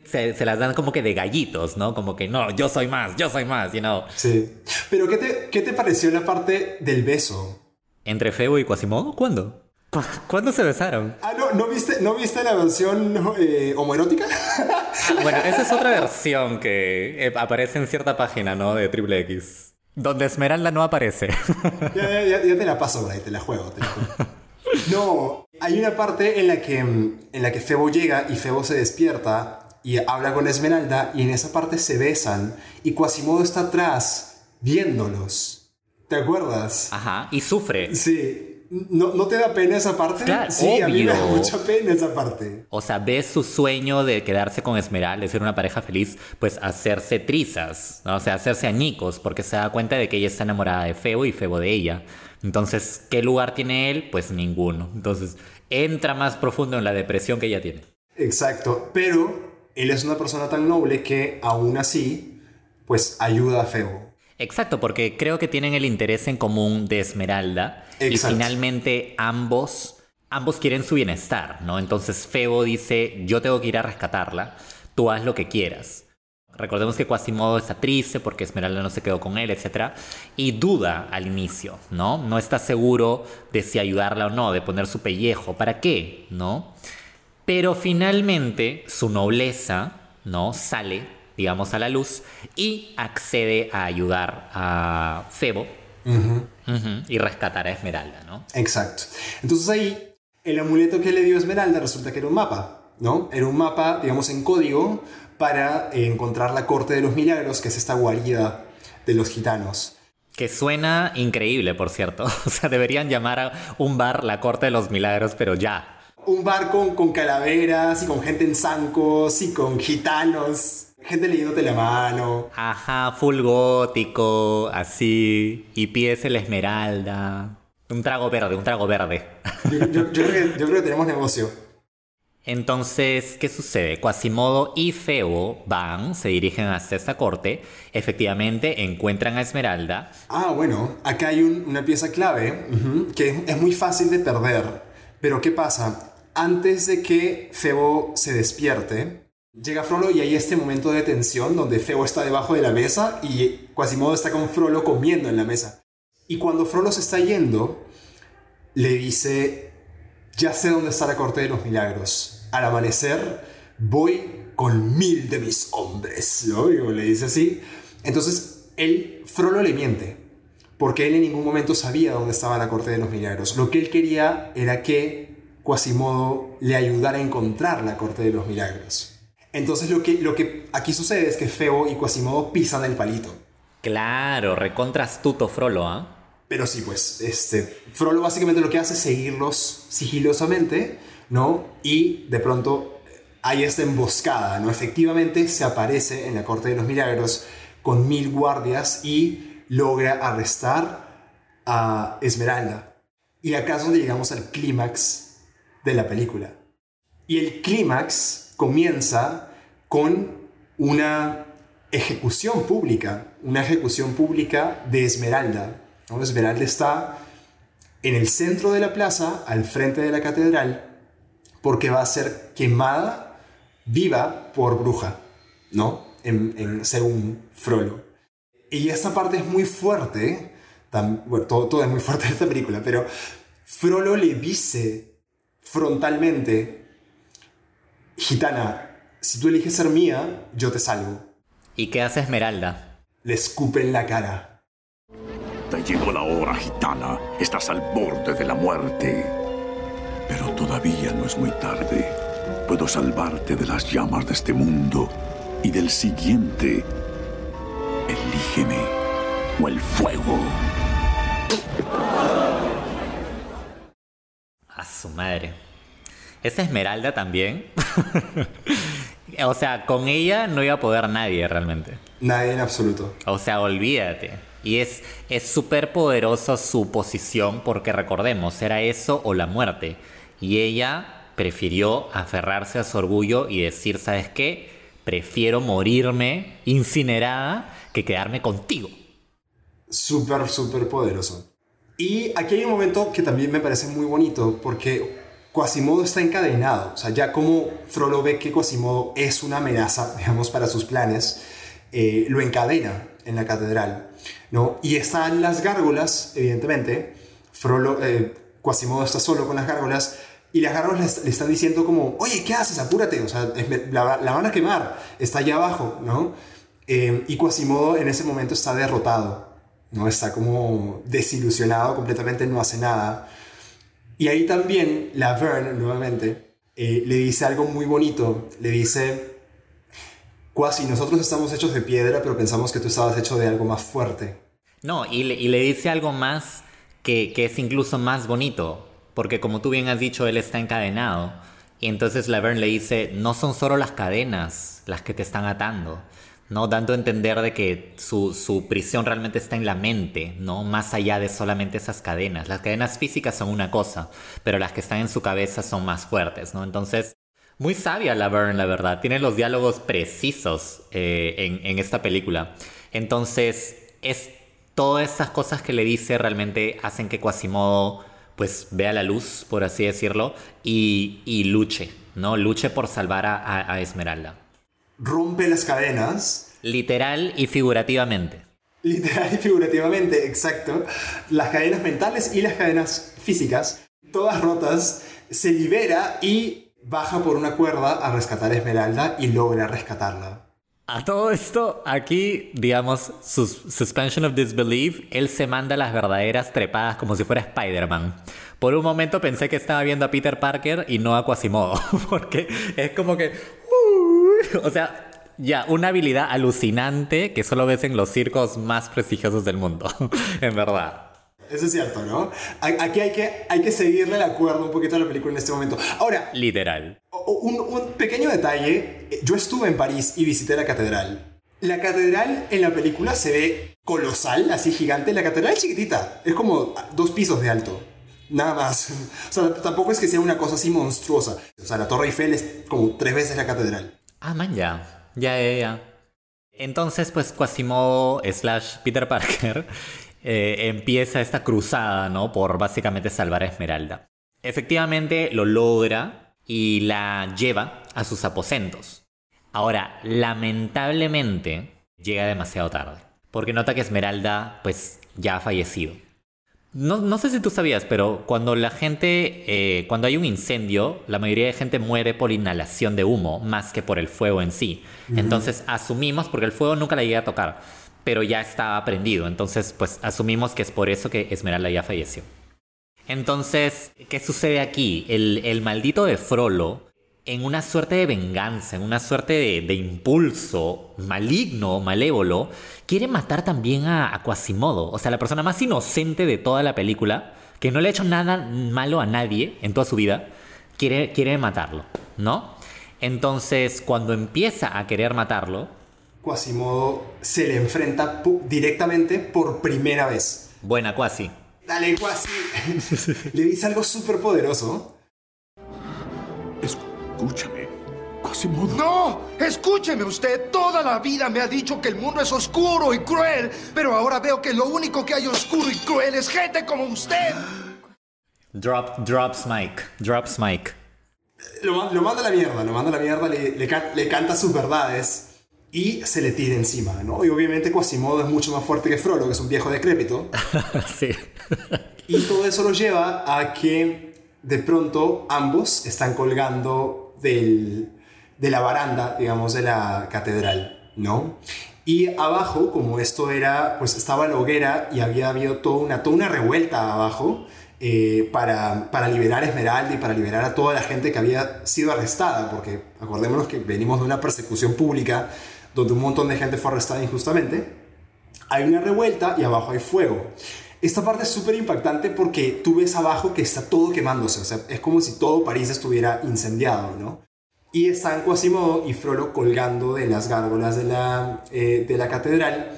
Se, se las dan como que de gallitos, ¿no? Como que no, yo soy más, yo soy más, you know. Sí. Pero ¿qué te, qué te pareció la parte del beso? ¿Entre Febo y Quasimodo? ¿Cuándo? ¿Cu- ¿Cuándo se besaron? Ah, no, ¿no viste, ¿no viste la versión eh, homoerótica? Ah, bueno, esa es otra versión que eh, aparece en cierta página, ¿no? De Triple X. Donde Esmeralda no aparece. ya, ya, ya- ya te la paso ahí, te la juego, te la juego. No, hay una parte en la que, en la que Febo llega y Febo se despierta y habla con Esmeralda y en esa parte se besan y Quasimodo está atrás viéndolos. ¿Te acuerdas? Ajá, y sufre. Sí. ¿No, ¿No te da pena esa parte? Claro, sí, a mí me da mucha pena esa parte. O sea, ves su sueño de quedarse con Esmeralda, de ser una pareja feliz, pues hacerse trizas, ¿no? o sea, hacerse añicos, porque se da cuenta de que ella está enamorada de Febo y Febo de ella. Entonces, ¿qué lugar tiene él? Pues ninguno. Entonces, entra más profundo en la depresión que ella tiene. Exacto, pero él es una persona tan noble que aún así, pues ayuda a Febo. Exacto, porque creo que tienen el interés en común de Esmeralda Exacto. y finalmente ambos ambos quieren su bienestar, ¿no? Entonces Febo dice, "Yo tengo que ir a rescatarla, tú haz lo que quieras." Recordemos que Quasimodo está triste porque Esmeralda no se quedó con él, etc. Y duda al inicio, ¿no? No está seguro de si ayudarla o no, de poner su pellejo. ¿Para qué? ¿No? Pero finalmente su nobleza, ¿no? Sale, digamos, a la luz y accede a ayudar a Febo y rescatar a Esmeralda, ¿no? Exacto. Entonces ahí, el amuleto que le dio Esmeralda resulta que era un mapa, ¿no? Era un mapa, digamos, en código para encontrar la Corte de los Milagros, que es esta guarida de los gitanos. Que suena increíble, por cierto. O sea, deberían llamar a un bar la Corte de los Milagros, pero ya. Un bar con, con calaveras y con gente en zancos y con gitanos, gente leyéndote la mano. Ajá, full gótico, así. Y pides el Esmeralda. Un trago verde, un trago verde. Yo, yo- yo creo, que, yo creo que tenemos negocio. Entonces, ¿qué sucede? Quasimodo y Febo van, se dirigen hasta esta corte, efectivamente encuentran a Esmeralda, Ah, bueno, acá hay un- una pieza clave que es, es muy fácil de perder. Pero ¿qué pasa? Antes de que Febo se despierte, llega Frollo y hay este momento de tensión donde Febo está debajo de la mesa y Quasimodo está con Frollo comiendo en la mesa. Y cuando Frollo se está yendo, le dice, ya sé dónde está la Corte de los Milagros. Al amanecer voy con mil de mis hombres, ¿no? Le dice así. Entonces, él, Frollo le miente, porque él en ningún momento sabía dónde estaba la Corte de los Milagros. Lo que él quería era que Quasimodo le ayudara a encontrar la Corte de los Milagros. Entonces, lo que, lo que aquí sucede es que Febo y Quasimodo pisan el palito. Claro, recontra astuto Frollo, ¿ah? Pero sí, pues, este, Frollo básicamente lo que hace es seguirlos sigilosamente, ¿no? Y de pronto hay esta emboscada, ¿no? Efectivamente se aparece en la Corte de los Milagros con mil guardias y logra arrestar a Esmeralda. Y acá es donde llegamos al clímax de la película. Y el clímax comienza con una ejecución pública, una ejecución pública de Esmeralda. ¿no? Esmeralda está en el centro de la plaza, al frente de la catedral, porque va a ser quemada viva por bruja, ¿no? En, en- según Frollo. Y esta parte es muy fuerte, bueno, todo, todo es muy fuerte en esta película, pero Frollo le dice frontalmente, gitana, si tú eliges ser mía, yo te salvo. ¿Y qué hace Esmeralda? Le escupe en la cara. Te llegó la hora, gitana. Estás al borde de la muerte. Pero todavía no es muy tarde. Puedo salvarte de las llamas de este mundo y del siguiente. Elígeme o el fuego. A su madre. ¿Es Esmeralda también? o sea, con ella no iba a poder nadie realmente. Nadie en absoluto. O sea, olvídate. Y es es súper poderosa su posición porque recordemos, era eso o la muerte. Y ella prefirió aferrarse a su orgullo y decir, ¿sabes qué? Prefiero morirme incinerada que quedarme contigo. Súper, súper poderoso. Y aquí hay un momento que también me parece muy bonito porque Quasimodo está encadenado. O sea, ya como Frollo ve que Quasimodo es una amenaza, digamos, para sus planes, eh, lo encadena en la catedral, ¿no? Y están las gárgolas, evidentemente. Frollo, eh, Quasimodo está solo con las gárgolas y las gárgolas le, están diciendo como, oye, ¿qué haces? Apúrate, o sea, la, la van a quemar, está allá abajo, ¿no? Eh, y Quasimodo en ese momento está derrotado, ¿no? Está como desilusionado completamente, no hace nada. Y ahí también la Verne, nuevamente, eh, le dice algo muy bonito. Le dice, Quasi, nosotros estamos hechos de piedra, pero pensamos que tú estabas hecho de algo más fuerte. No, y le, y le dice algo más que, que es incluso más bonito, porque como tú bien has dicho, él está encadenado. Y entonces Laverne le dice, no son solo las cadenas las que te están atando, ¿no? Dando a entender de que su, su prisión realmente está en la mente, ¿no? Más allá de solamente esas cadenas. Las cadenas físicas son una cosa, pero las que están en su cabeza son más fuertes, ¿no? Entonces, muy sabia Laverne, la verdad. Tiene los diálogos precisos eh, en, en esta película. Entonces, es todas esas cosas que le dice realmente hacen que Quasimodo pues vea la luz, por así decirlo, y, y luche, ¿no? Luche por salvar a- a Esmeralda. Rompe las cadenas, Literal y figurativamente. literal y figurativamente, exacto. Las cadenas mentales y las cadenas físicas, todas rotas, se libera y baja por una cuerda a rescatar a Esmeralda y logra rescatarla. A todo esto, aquí, digamos, sus suspension of disbelief, él se manda las verdaderas trepadas como si fuera Spider-Man. Por un momento pensé que estaba viendo a Peter Parker y no a Quasimodo, porque es como que... o sea, ya, una habilidad alucinante que solo ves en los circos más prestigiosos del mundo, en verdad. Eso es cierto, ¿no? Aquí hay que, hay que seguirle la cuerda un poquito a la película en este momento. Ahora, Literal. un, un pequeño detalle. eh, Yo estuve en París y visité la catedral. La catedral en la película se ve colosal, así gigante. La catedral es chiquitita. Es como dos pisos de alto. Nada más. O sea, tampoco es que sea una cosa así monstruosa. O sea, la Torre Eiffel es como tres veces la catedral. Ah, man, ya. Ya, ya. Entonces, pues Quasimodo slash Peter Parker eh, empieza esta cruzada, ¿no? Por básicamente salvar a Esmeralda. Efectivamente lo logra y la lleva a sus aposentos. Ahora, lamentablemente, llega demasiado tarde. Porque nota que Esmeralda, pues, ya ha fallecido. No, no sé si tú sabías, pero cuando la gente, eh, cuando hay un incendio, la mayoría de gente muere por inhalación de humo más que por el fuego en sí. Entonces asumimos, porque el fuego nunca la llega a tocar, pero ya estaba prendido. Entonces, pues asumimos que es por eso que Esmeralda ya falleció. Entonces, ¿qué sucede aquí? El, el maldito de Frollo, en una suerte de venganza, en una suerte de, de impulso maligno, malévolo, quiere matar también a, a Quasimodo. O sea, la persona más inocente de toda la película, que no le ha hecho nada malo a nadie en toda su vida, quiere, quiere matarlo, ¿no? Entonces, cuando empieza a querer matarlo, Quasimodo se le enfrenta directamente por primera vez. buena Quasi. Dale, Quasi. le dice algo súper poderoso. Escúchame, Quasimodo. ¡No! Escúcheme usted. Toda la vida me ha dicho que el mundo es oscuro y cruel. Pero ahora veo que lo único que hay oscuro y cruel es gente como usted. Drop, drops Mike, drops Mike. Lo, ma- lo manda a la mierda, lo manda a la mierda, le, le can- le canta sus verdades y se le tira encima, ¿no? Y obviamente Quasimodo es mucho más fuerte que Frollo, que es un viejo decrépito. sí. Y todo eso lo lleva a que de pronto ambos están colgando de la baranda, digamos, de la catedral, ¿no? Y abajo, como esto era, pues estaba la hoguera y había habido toda una, toda una revuelta abajo eh, para, para liberar a Esmeralda y para liberar a toda la gente que había sido arrestada, porque acordémonos que venimos de una persecución pública donde un montón de gente fue arrestada injustamente hay una revuelta y abajo hay fuego. Esta parte es súper impactante porque tú ves abajo que está todo quemándose, o sea, es como si todo París estuviera incendiado, ¿no? Y están Quasimodo y Frollo colgando de las gárgolas de la, eh, de la catedral,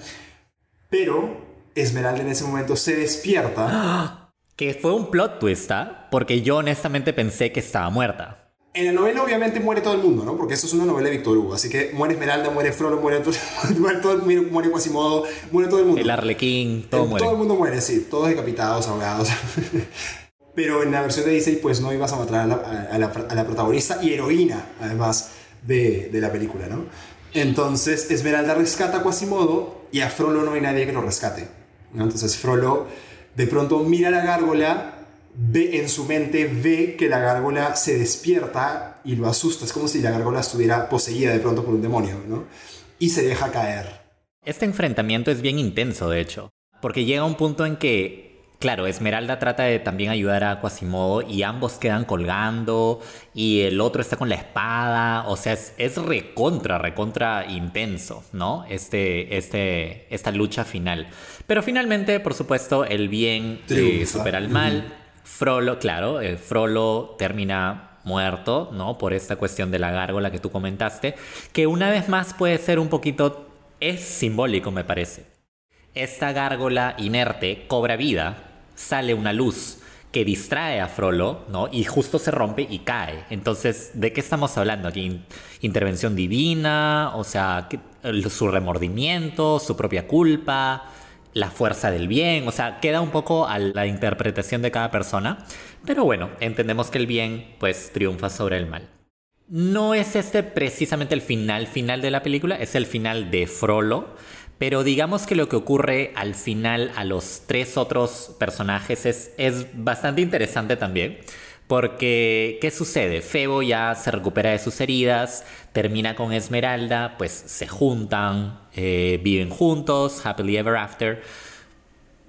pero Esmeralda en ese momento se despierta. Que fue un plot twist, ¿ah? Porque yo honestamente pensé que estaba muerta. En la novela obviamente muere todo el mundo, ¿no? Porque esto es una novela de Víctor Hugo, así que muere Esmeralda, muere Frollo, muere, todo- muere, todo- muere, muere Quasimodo, muere todo el mundo. El arlequín, todo muere. Todo el mundo muere, sí. Todos decapitados, ahogados. Pero en la versión de Disney, pues no ibas a matar a la, a la- a la protagonista y heroína, además, de, de la película, ¿no? Entonces, Esmeralda rescata a Quasimodo y a Frollo no hay nadie que lo rescate, ¿no? Entonces, Frollo de pronto mira a la gárgola, ve en su mente, ve que la gárgola se despierta y lo asusta. Es como si la gárgola estuviera poseída de pronto por un demonio, ¿no? Y se deja caer. Este enfrentamiento es bien intenso, de hecho, porque llega un punto en que, claro, Esmeralda trata de también ayudar a Quasimodo y ambos quedan colgando y el otro está con la espada, o sea, es, es recontra, recontra intenso, ¿no? Este, este, esta lucha final. Pero finalmente, por supuesto, el bien eh, supera al mal. Frollo, claro, Frollo termina muerto, ¿no? Por esta cuestión de la gárgola que tú comentaste, que una vez más puede ser un poquito, es simbólico me parece. Esta gárgola inerte cobra vida, sale una luz que distrae a Frollo, ¿no? Y justo se rompe y cae. Entonces, ¿de qué estamos hablando aquí? In- Intervención divina, o sea, ¿qué- el- su remordimiento, su propia culpa, la fuerza del bien, o sea, queda un poco a la interpretación de cada persona, pero bueno, entendemos que el bien pues triunfa sobre el mal. No es este precisamente el final final de la película, es el final de Frollo, pero digamos que lo que ocurre al final a los tres otros personajes es, es bastante interesante también. Porque, ¿qué sucede? Febo ya se recupera de sus heridas, termina con Esmeralda, pues se juntan, eh, viven juntos, happily ever after.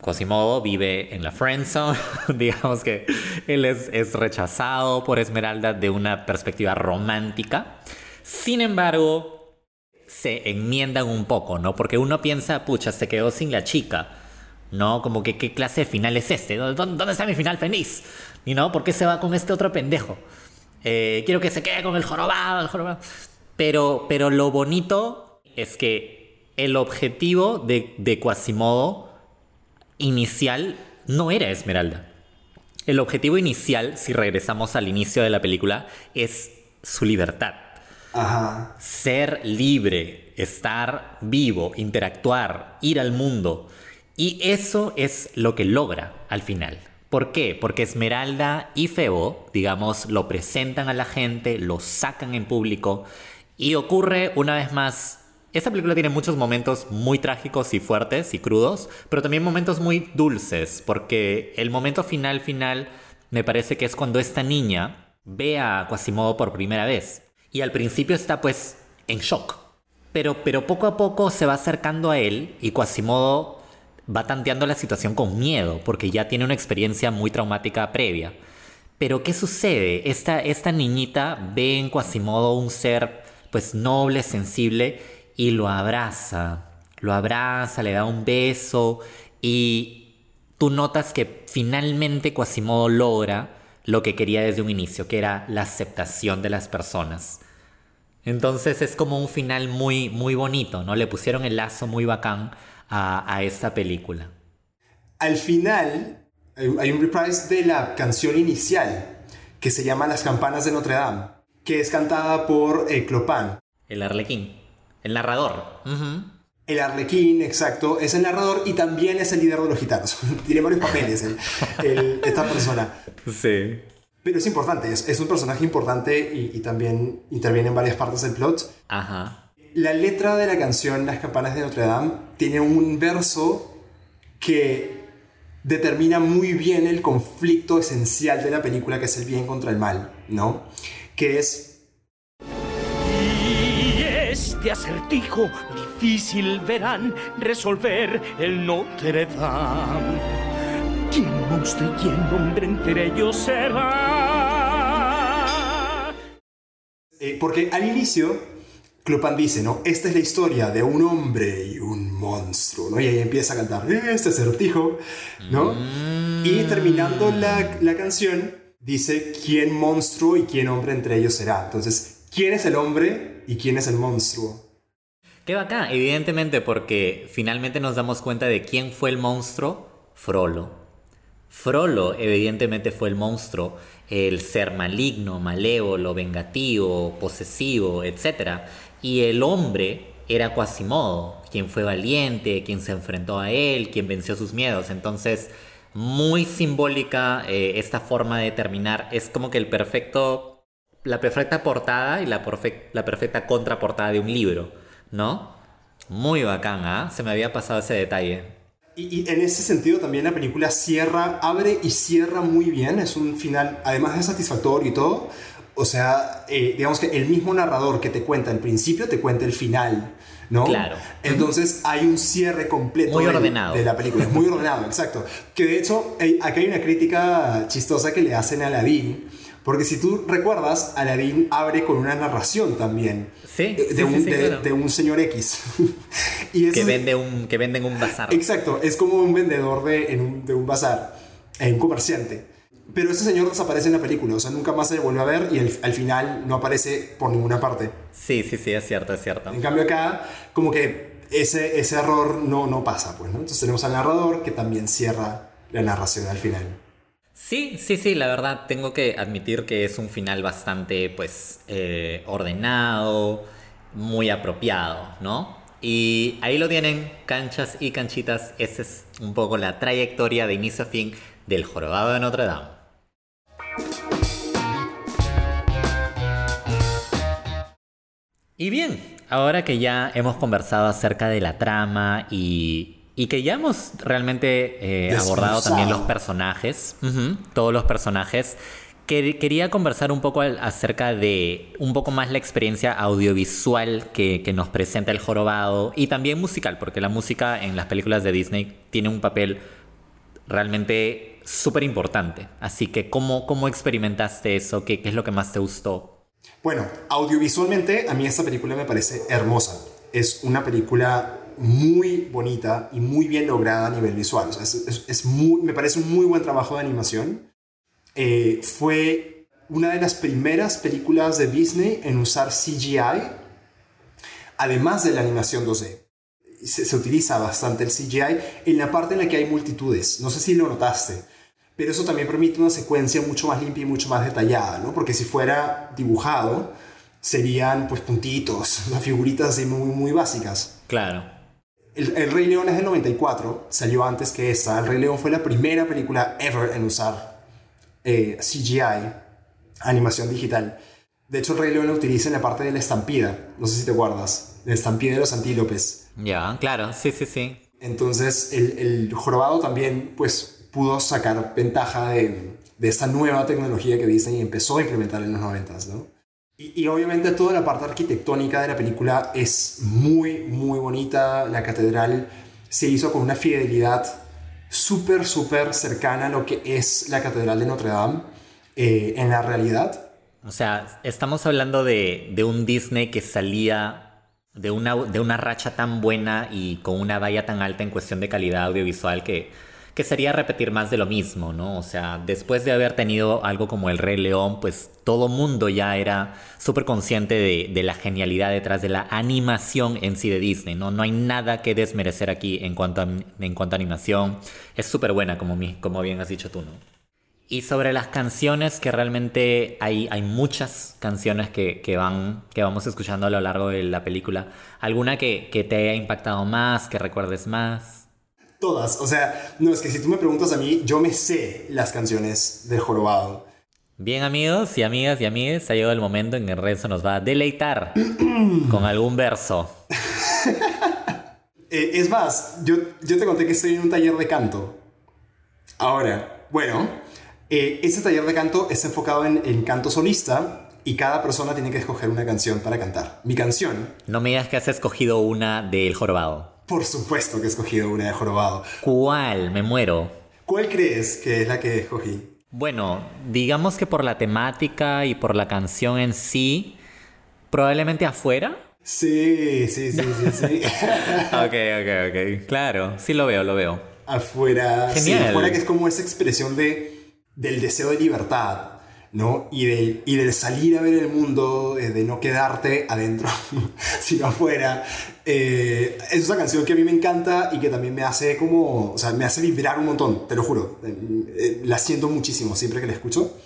Quasimodo vive en la friendzone, digamos que él es, es rechazado por Esmeralda de una perspectiva romántica. Sin embargo, se enmiendan un poco, ¿no? Porque uno piensa, pucha, se quedó sin la chica, ¿no? Como que qué clase de final es este, ¿Dó- ¿Dónde, está mi final feliz? ¿Y no? ¿Por qué se va con este otro pendejo? Eh, quiero que se quede con el jorobado, el jorobado. Pero, pero lo bonito es que el objetivo de, de Quasimodo inicial no era Esmeralda. El objetivo inicial, si regresamos al inicio de la película, es su libertad. Ajá. Ser libre, estar vivo, interactuar, ir al mundo. Y eso es lo que logra al final. ¿Por qué? Porque Esmeralda y Febo, digamos, lo presentan a la gente, lo sacan en público y ocurre una vez más. Esta película tiene muchos momentos muy trágicos y fuertes y crudos, pero también momentos muy dulces, porque el momento final final me parece que es cuando esta niña ve a Quasimodo por primera vez. Y al principio está pues en shock. Pero, pero poco a poco se va acercando a él y Quasimodo va tanteando la situación con miedo, porque ya tiene una experiencia muy traumática previa. Pero ¿qué sucede? Esta, esta niñita ve en Quasimodo un ser pues noble, sensible, y lo abraza. Lo abraza, le da un beso, y tú notas que finalmente Quasimodo logra lo que quería desde un inicio, que era la aceptación de las personas. Entonces es como un final muy, muy bonito, ¿no? Le pusieron el lazo muy bacán a, a esta película. Al final hay un reprise de la canción inicial que se llama Las campanas de Notre Dame, que es cantada por eh, Clopin. El arlequín, el narrador. El arlequín, exacto, es el narrador y también es el líder de los gitanos. Tiene varios papeles el- el- esta persona. Sí. Pero es importante, es, es un personaje importante y, y también interviene en varias partes del plot. Ajá. La letra de la canción Las campanas de Notre Dame tiene un verso que determina muy bien el conflicto esencial de la película, que es el bien contra el mal, ¿no? Que es Y este acertijo difícil verán resolver el Notre Dame. ¿Quién monstruo y quién hombre entre ellos será? Eh, porque al inicio, Clopin dice, ¿no? Esta es la historia de un hombre y un monstruo, ¿no? Y ahí empieza a cantar este acertijo, ¿no? Y terminando la, la canción, dice quién monstruo y quién hombre entre ellos será. Entonces, ¿quién es el hombre y quién es el monstruo? Qué bacán, evidentemente porque finalmente nos damos cuenta de quién fue el monstruo, Frollo. Frollo evidentemente fue el monstruo, el ser maligno, malévolo, vengativo, posesivo, etc. Y el hombre era Quasimodo, quien fue valiente, quien se enfrentó a él, quien venció sus miedos. Entonces, muy simbólica eh, esta forma de terminar. Es como que el perfecto, la perfecta portada y la, perfec- la perfecta contraportada de un libro, ¿no? Muy bacán, ¿ah? Se me había pasado ese detalle. Y, y en ese sentido también la película cierra, abre y cierra muy bien. Es un final, además de satisfactorio y todo. O sea, eh, digamos que el mismo narrador que te cuenta el principio te cuenta el final, ¿no? Claro. Entonces hay un cierre completo Muy ordenado. de la película. Es muy ordenado, exacto. Que de hecho, eh, acá hay una crítica chistosa que le hacen a Aladdin. Porque si tú recuerdas, Aladdin abre con una narración también. Sí, De, sí, de un, sí, sí, de- claro. de un señor X. y Que vende un, que vende en un bazar. Exacto, es como un vendedor de, en un, de un bazar, eh, un comerciante. Pero ese señor desaparece en la película, o sea, nunca más se le vuelve a ver y el- al final no aparece por ninguna parte. Sí, sí, sí, es cierto, es cierto. En cambio acá, como que ese, ese error no, no pasa, pues, ¿no? Entonces tenemos al narrador que también cierra la narración al final. Sí, sí, sí, la verdad tengo que admitir que es un final bastante, pues, eh, ordenado, muy apropiado, ¿no? Y ahí lo tienen, canchas y canchitas. Esa es un poco la trayectoria de inicio a fin del jorobado de Notre Dame. Y bien, ahora que ya hemos conversado acerca de la trama y, y que ya hemos realmente eh, abordado también los personajes, todos los personajes, que- quería conversar un poco al- acerca de un poco más la experiencia audiovisual que, que nos presenta el jorobado y también musical, porque la música en las películas de Disney tiene un papel realmente súper importante. Así que, ¿cómo, ¿cómo experimentaste eso? ¿Qué, ¿Qué es lo que más te gustó? Bueno, audiovisualmente a mí esta película me parece hermosa. Es una película muy bonita y muy bien lograda a nivel visual. O sea, es, me parece un muy buen trabajo de animación. Eh, fue una de las primeras películas de Disney en usar CGI, además de la animación 2D. Se, se utiliza bastante el CGI en la parte en la que hay multitudes. No sé si lo notaste. Pero eso también permite una secuencia mucho más limpia y mucho más detallada, ¿no? Porque si fuera dibujado, serían pues puntitos, las figuritas así muy, muy básicas. Claro. El, el Rey León es del 94, salió antes que esta. El Rey León fue la primera película ever en usar eh, CGI, animación digital. De hecho, el Rey León lo utiliza en la parte de la estampida. No sé si te guardas. La estampida de los antílopes. Ya, claro, sí, sí, sí. Entonces, el, el jorobado también, pues, pudo sacar ventaja de, de esta nueva tecnología que Disney empezó a implementar en los 90, ¿no? Y, y obviamente toda la parte arquitectónica de la película es muy, muy bonita. La catedral se hizo con una fidelidad súper, súper cercana a lo que es la catedral de Notre Dame eh, en la realidad. O sea, estamos hablando de, de un Disney que salía de una, de una racha tan buena y con una valla tan alta en cuestión de calidad audiovisual que, que sería repetir más de lo mismo, ¿no? O sea, después de haber tenido algo como El Rey León, pues todo mundo ya era súper consciente de, la genialidad detrás de la animación en sí de Disney, ¿no? No hay nada que desmerecer aquí en cuanto a, en cuanto a animación. Es súper buena, como, mi- como bien has dicho tú, ¿no? Y sobre las canciones, que realmente hay, hay muchas canciones que, que van, que vamos escuchando a lo largo de la película. ¿Alguna que, que te haya impactado más, que recuerdes más? Todas. O sea, no, es que si tú me preguntas a mí, yo me sé las canciones del jorobado. Bien amigos y amigas y amigues, ha llegado el momento en que Renzo nos va a deleitar con algún verso. Eh, es más, yo, yo te conté que estoy en un taller de canto. Ahora, bueno, eh, ese taller de canto está enfocado en, en canto solista y cada persona tiene que escoger una canción para cantar. Mi canción, No me digas que has escogido una del jorobado. Por supuesto que he escogido una de jorobado. ¿Cuál? Me muero. ¿Cuál crees que es la que escogí? Bueno, digamos que por la temática y por la canción en sí, probablemente afuera. Sí, sí, sí, sí, sí. Ok, ok, ok. Claro, sí lo veo, lo veo. afuera. Sí, Genial. afuera que es como esa expresión de, del deseo de libertad, ¿no? Y, de, y del salir a ver el mundo, eh, de no quedarte adentro, sino afuera. Eh, es una canción que a mí me encanta y que también me hace como, o sea, me hace vibrar un montón, te lo juro. Eh, eh, la siento muchísimo siempre que la escucho.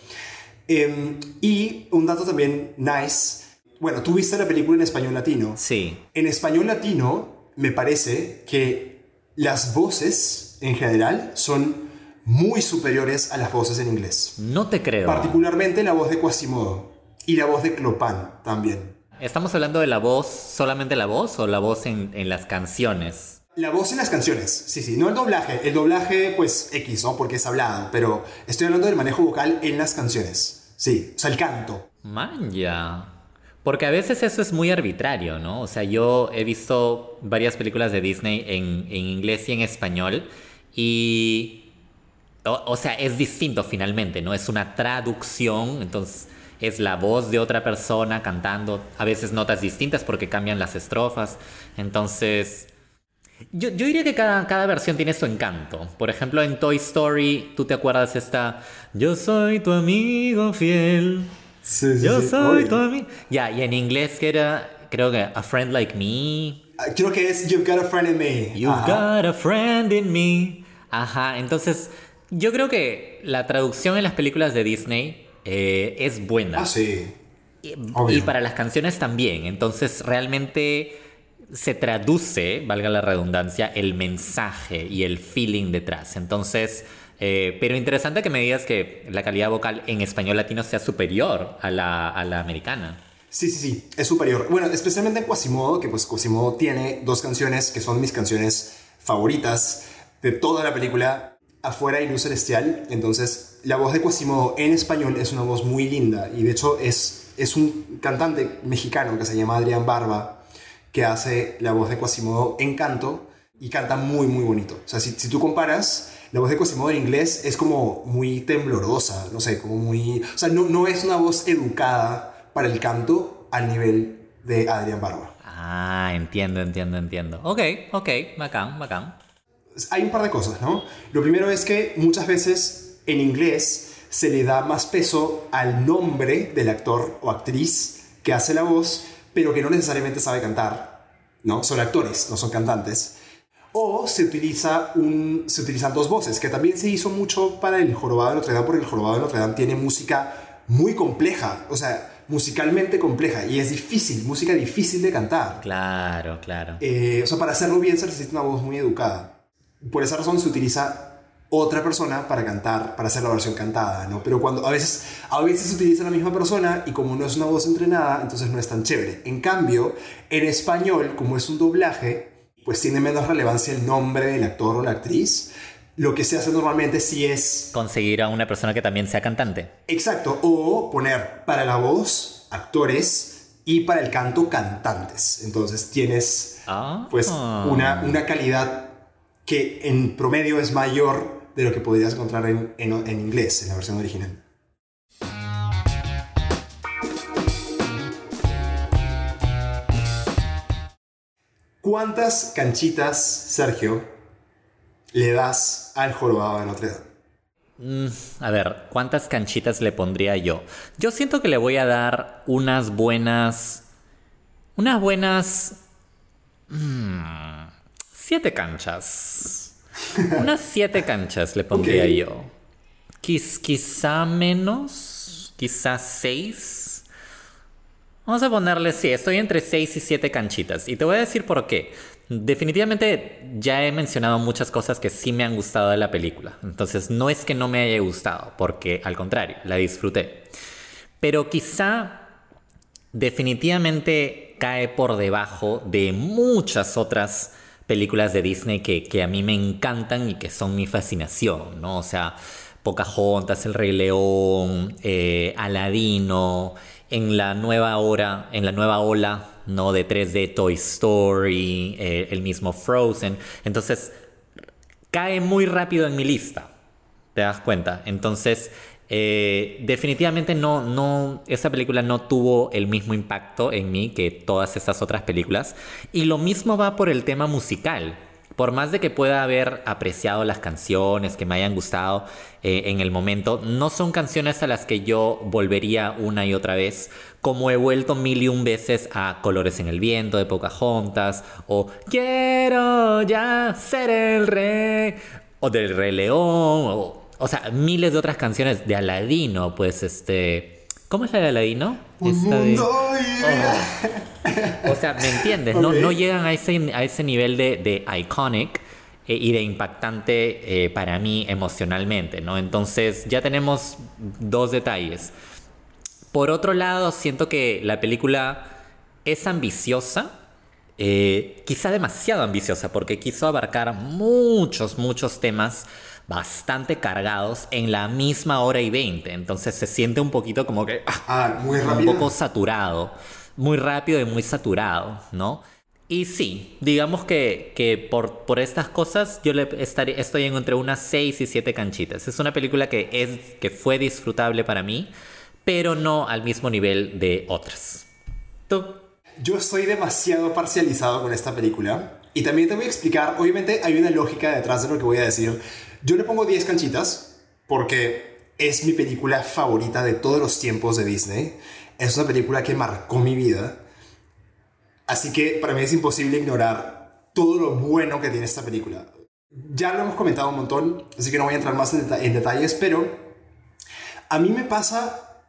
Eh, y un dato también nice. Bueno, tú viste la película en español latino. Sí. En español latino, me parece que las voces en general son muy superiores a las voces en inglés. No te creo. Particularmente la voz de Quasimodo y la voz de Clopan también. ¿Estamos hablando de la voz, solamente la voz o la voz en, en las canciones? La voz en las canciones, sí, sí, no el doblaje. El doblaje, pues X, ¿no? Porque es hablado, pero estoy hablando del manejo vocal en las canciones. Sí, o sea, el canto. Man, ya. Porque a veces eso es muy arbitrario, ¿no? O sea, yo he visto varias películas de Disney en, en inglés y en español y... O, o sea, es distinto finalmente, ¿no? Es una traducción, entonces es la voz de otra persona cantando, a veces notas distintas porque cambian las estrofas. Entonces, yo, yo diría que cada, cada versión tiene su encanto. Por ejemplo, en Toy Story, ¿tú te acuerdas esta? Yo soy tu amigo fiel. Sí, sí, Yo sí, soy obvio. tu amigo. Ya, y en inglés que era, creo que A Friend Like Me. Ah, Creo que es You've Got a Friend in Me. You've Ajá. got a friend in me. Ajá, entonces yo creo que la traducción en las películas de Disney eh, es buena. Ah, sí. Y, para las canciones también. Entonces realmente se traduce, valga la redundancia, el mensaje y el feeling detrás. Entonces, eh, pero interesante que me digas que la calidad vocal en español latino sea superior a la, a la americana. Sí, sí, sí, es superior. Bueno, especialmente en Quasimodo, que pues Quasimodo tiene dos canciones que son mis canciones favoritas de toda la película, Afuera y Luz Celestial. Entonces, la voz de Quasimodo en español es una voz muy linda y de hecho es, es un cantante mexicano que se llama Adrián Barba que hace la voz de Quasimodo en canto y canta muy, muy bonito. O sea, si, si tú comparas, la voz de Quasimodo en inglés es como muy temblorosa, no sé, como muy... O sea, no, no es una voz educada para el canto al nivel de Adrián Barba. Ah, entiendo, entiendo, entiendo. Ok, ok, bacán, bacán. Hay un par de cosas, ¿no? Lo primero es que muchas veces en inglés se le da más peso al nombre del actor o actriz que hace la voz, pero que no necesariamente sabe cantar, ¿no? Son actores, no son cantantes. O se, utiliza un, se utilizan dos voces, que también se hizo mucho para el Jorobado de Notre Dame, porque el Jorobado de Notre Dame tiene música muy compleja, o sea, musicalmente compleja, y es difícil, música difícil de cantar. Claro, claro. Eh, o sea, para hacerlo bien se necesita una voz muy educada. Por esa razón se utiliza otra persona para cantar, para hacer la versión cantada, ¿no? Pero cuando a veces, a veces se utiliza la misma persona y como no es una voz entrenada, entonces no es tan chévere. En cambio, en español, como es un doblaje, pues tiene menos relevancia el nombre del actor o la actriz. Lo que se hace normalmente sí es Conseguir a una persona que también sea cantante. Exacto, o poner para la voz actores y para el canto cantantes. Entonces tienes Ah. pues una, una calidad que en promedio es mayor de lo que podrías encontrar en, en- en inglés, en la versión original. ¿Cuántas canchitas, Sergio, le das al jorobado de Notre Dame? Mm, a ver, ¿cuántas canchitas le pondría yo? Yo siento que le voy a dar unas buenas. Unas buenas. mm, siete canchas. Unas siete canchas le pondría yo. Quiz- quizá menos. Quizá seis. Vamos a ponerle, sí, estoy entre 6 y 7 canchitas. Y te voy a decir por qué. Definitivamente ya he mencionado muchas cosas que sí me han gustado de la película. Entonces no es que no me haya gustado, porque al contrario, la disfruté. Pero quizá definitivamente cae por debajo de muchas otras películas de Disney que, que a mí me encantan y que son mi fascinación, ¿no? O sea, Pocahontas, El Rey León, eh, Aladino, en la nueva hora, en la nueva ola, ¿no? De 3D Toy Story, eh, el mismo Frozen. Entonces, cae muy rápido en mi lista. ¿Te das cuenta? Entonces, eh, definitivamente no, no, esa película no tuvo el mismo impacto en mí que todas estas otras películas. Y lo mismo va por el tema musical. Por más de que pueda haber apreciado las canciones que me hayan gustado eh, en el momento, no son canciones a las que yo volvería una y otra vez, como he vuelto mil y un veces a Colores en el Viento de Pocahontas, o Quiero ya ser el rey, o del Rey León, o, o sea, miles de otras canciones de Aladino, pues este... ¿Cómo es la de Aladino? Esta de- O sea, ¿me entiendes? No, no llegan a ese, a ese nivel de, de iconic. eh, y de impactante eh, para mí emocionalmente, ¿no? Entonces ya tenemos dos detalles. Por otro lado, siento que la película es ambiciosa, eh, quizá demasiado ambiciosa, porque quiso abarcar muchos, muchos temas bastante cargados en la misma hora y veinte. Entonces se siente un poquito como que... Ah, muy Un poco saturado. Muy rápido y muy saturado, ¿no? Y sí, digamos que, que por, por estas cosas yo le estaré, estoy en entre unas 6 y 7 canchitas. Es una película que, es, que fue disfrutable para mí, pero no al mismo nivel de otras. ¿Tú? Yo estoy demasiado parcializado con esta película. Y también te voy a explicar, obviamente hay una lógica detrás de lo que voy a decir. Yo le pongo 10 canchitas porque es mi película favorita de todos los tiempos de Disney. Es una película que marcó mi vida. Así que para mí es imposible ignorar todo lo bueno que tiene esta película. Ya lo hemos comentado un montón, así que no voy a entrar más en, deta- en detalles, pero a mí me pasa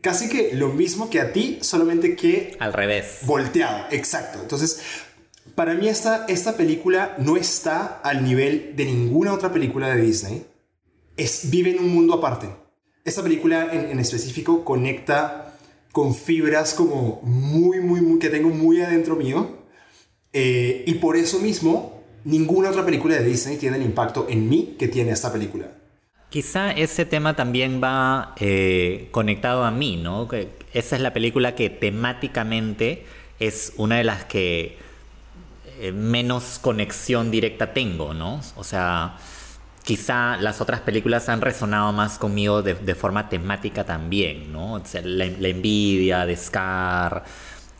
casi que lo mismo que a ti, solamente que Al revés. volteado, exacto. Entonces, para mí esta, esta película no está al nivel de ninguna otra película de Disney. Es, vive en un mundo aparte. Esta película en, en específico conecta con fibras como muy, muy, muy, que tengo muy adentro mío. Eh, y por eso mismo, ninguna otra película de Disney tiene el impacto en mí que tiene esta película. Quizá ese tema también va eh, conectado a mí, ¿no? Que esa es la película que temáticamente es una de las que eh, menos conexión directa tengo, ¿no? O sea, quizá las otras películas han resonado más conmigo de, forma temática también, ¿no? O sea, la, envidia de Scar,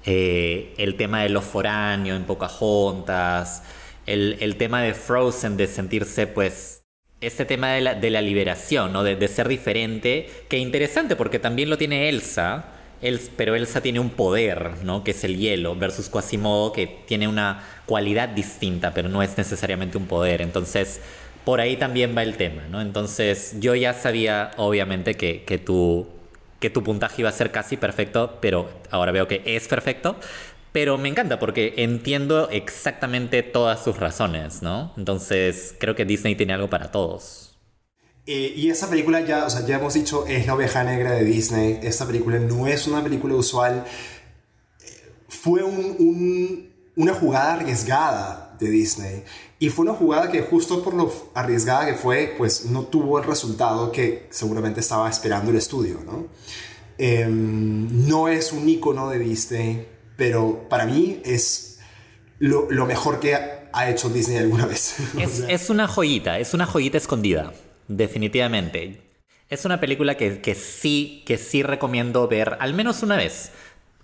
eh, el tema de los foráneos en Pocahontas, el, el tema de Frozen de sentirse pues este tema de la, liberación, ¿no? De, ser diferente, que interesante porque también lo tiene Elsa, El- pero Elsa tiene un poder, ¿no? Que es el hielo, versus Quasimodo, que tiene una cualidad distinta, pero no es necesariamente un poder. Entonces, por ahí también va el tema, ¿no? Entonces, yo ya sabía, obviamente, que, que tu, que tu puntaje iba a ser casi perfecto, pero ahora veo que es perfecto. Pero me encanta porque entiendo exactamente todas sus razones, ¿no? Entonces creo que Disney tiene algo para todos. Eh, y esta película ya, o sea, ya hemos dicho, es la oveja negra de Disney. Esta película no es una película usual. Eh, Fue un- un- una jugada arriesgada de Disney. Y fue una jugada que justo por lo arriesgada que fue, pues no tuvo el resultado que seguramente estaba esperando el estudio, ¿no? Em, no es un icono de Disney, pero para mí es lo, mejor que ha, hecho Disney alguna vez. Es, es una joyita, es una joyita escondida, definitivamente. Es una película que, que sí, que sí recomiendo ver al menos una vez.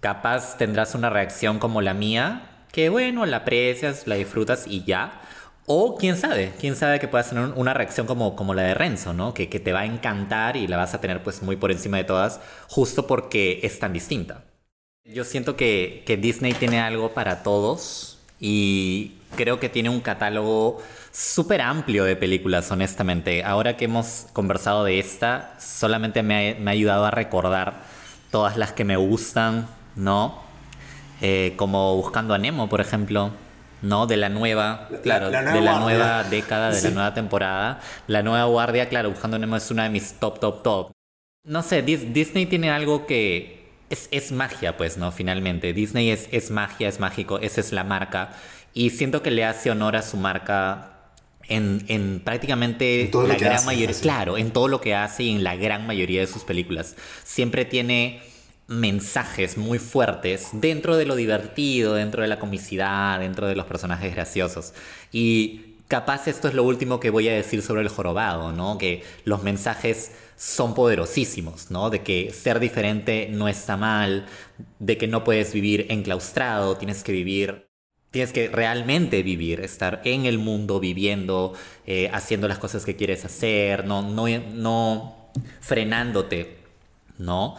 Capaz tendrás una reacción como la mía, que bueno, la aprecias, la disfrutas y ya. O quién sabe, quién sabe que puedas tener un- una reacción como, como la de Renzo, ¿no? Que, que te va a encantar y la vas a tener pues muy por encima de todas, justo porque es tan distinta. Yo siento que, que Disney tiene algo para todos y creo que tiene un catálogo súper amplio de películas, honestamente. Ahora que hemos conversado de esta, solamente me ha, me ha ayudado a recordar todas las que me gustan, ¿no? Eh, como Buscando a Nemo, por ejemplo. ¿No? De la nueva, claro, la nueva de la guardia. nueva década, de Sí. la nueva temporada. La nueva guardia, claro, Buscando a Nemo es una de mis top, top, top. No sé, Dis- Disney tiene algo que es, es magia, pues, ¿no? Finalmente. Disney es, es magia, es mágico, esa es la marca. Y siento que le hace honor a su marca en, en prácticamente En todo lo la que gran hace, mayoría. así. Claro, en todo lo que hace y en la gran mayoría de sus películas. Siempre tiene mensajes muy fuertes dentro de lo divertido, dentro de la comicidad, dentro de los personajes graciosos. Y capaz esto es lo último que voy a decir sobre el jorobado, ¿no? Que los mensajes son poderosísimos, ¿no? De que ser diferente no está mal, de que no puedes vivir enclaustrado, tienes que vivir Tienes que realmente vivir, estar en el mundo, viviendo, eh, haciendo las cosas que quieres hacer, no, no, no frenándote, ¿no?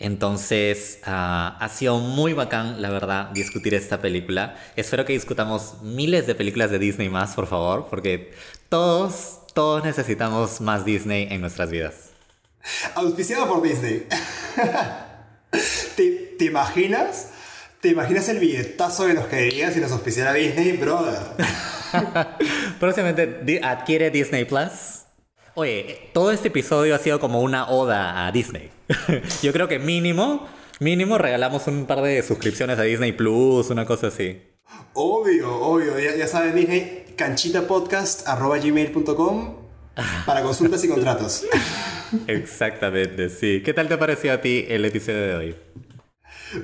Entonces, ah, ha sido muy bacán, la verdad, discutir esta película. Espero que discutamos miles de películas de Disney más, por favor, porque todos, todos necesitamos más Disney en nuestras vidas. Auspiciado por Disney. ¿Te, te imaginas? ¿Te imaginas el billetazo de los que dirían si nos auspiciara Disney, brother? Próximamente adquiere Disney Plus. Oye, todo este episodio ha sido como una oda a Disney. Yo creo que mínimo, mínimo regalamos un par de suscripciones a Disney Plus, una cosa así. Obvio, obvio. Ya, ya saben, Disney, canchitapodcast.gmail.com para consultas y contratos. Exactamente, sí. ¿Qué tal te pareció a ti el episodio de hoy?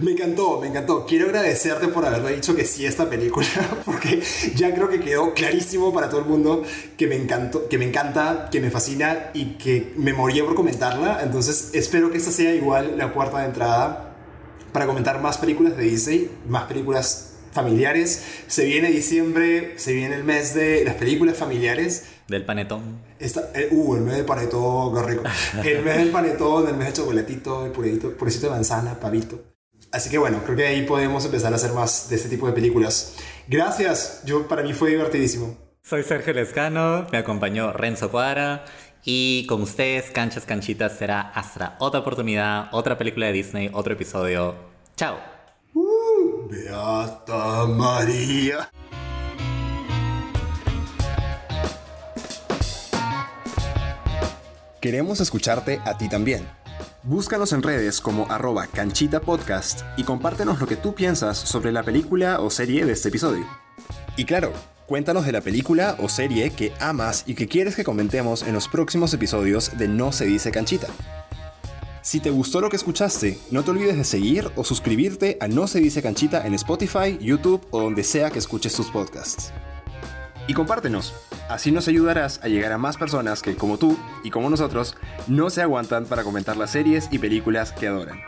Me encantó, me encantó. Quiero agradecerte por haberme dicho que sí a esta película, porque ya creo que quedó clarísimo para todo el mundo que me, encantó, que me encanta, que me fascina y que me moría por comentarla. Entonces espero que esta sea igual la puerta de entrada para comentar más películas de Disney, más películas familiares. Se viene diciembre, se viene el mes de las películas familiares. Del panetón. Esta, eh, uh, el mes del panetón, qué rico. El mes del panetón, el mes de chocolatito, el purecito, purecito de manzana, pavito. Así que bueno, creo que ahí podemos empezar a hacer más de este tipo de películas. Gracias, yo para mí fue divertidísimo. Soy Sergio Lescano, me acompañó Renzo Cuadra y con ustedes, Canchas Canchitas, será hasta otra oportunidad, otra película de Disney, otro episodio. ¡Chao! Beata María. Queremos escucharte a ti también. Búscanos en redes como arroba canchita podcast y compártenos lo que tú piensas sobre la película o serie de este episodio. Y claro, cuéntanos de la película o serie que amas y que quieres que comentemos en los próximos episodios de No se dice canchita. Si te gustó lo que escuchaste, no te olvides de seguir o suscribirte a No se dice canchita en Spotify, YouTube o donde sea que escuches tus podcasts. Y compártenos, así nos ayudarás a llegar a más personas que, como tú y como nosotros, no se aguantan para comentar las series y películas que adoran.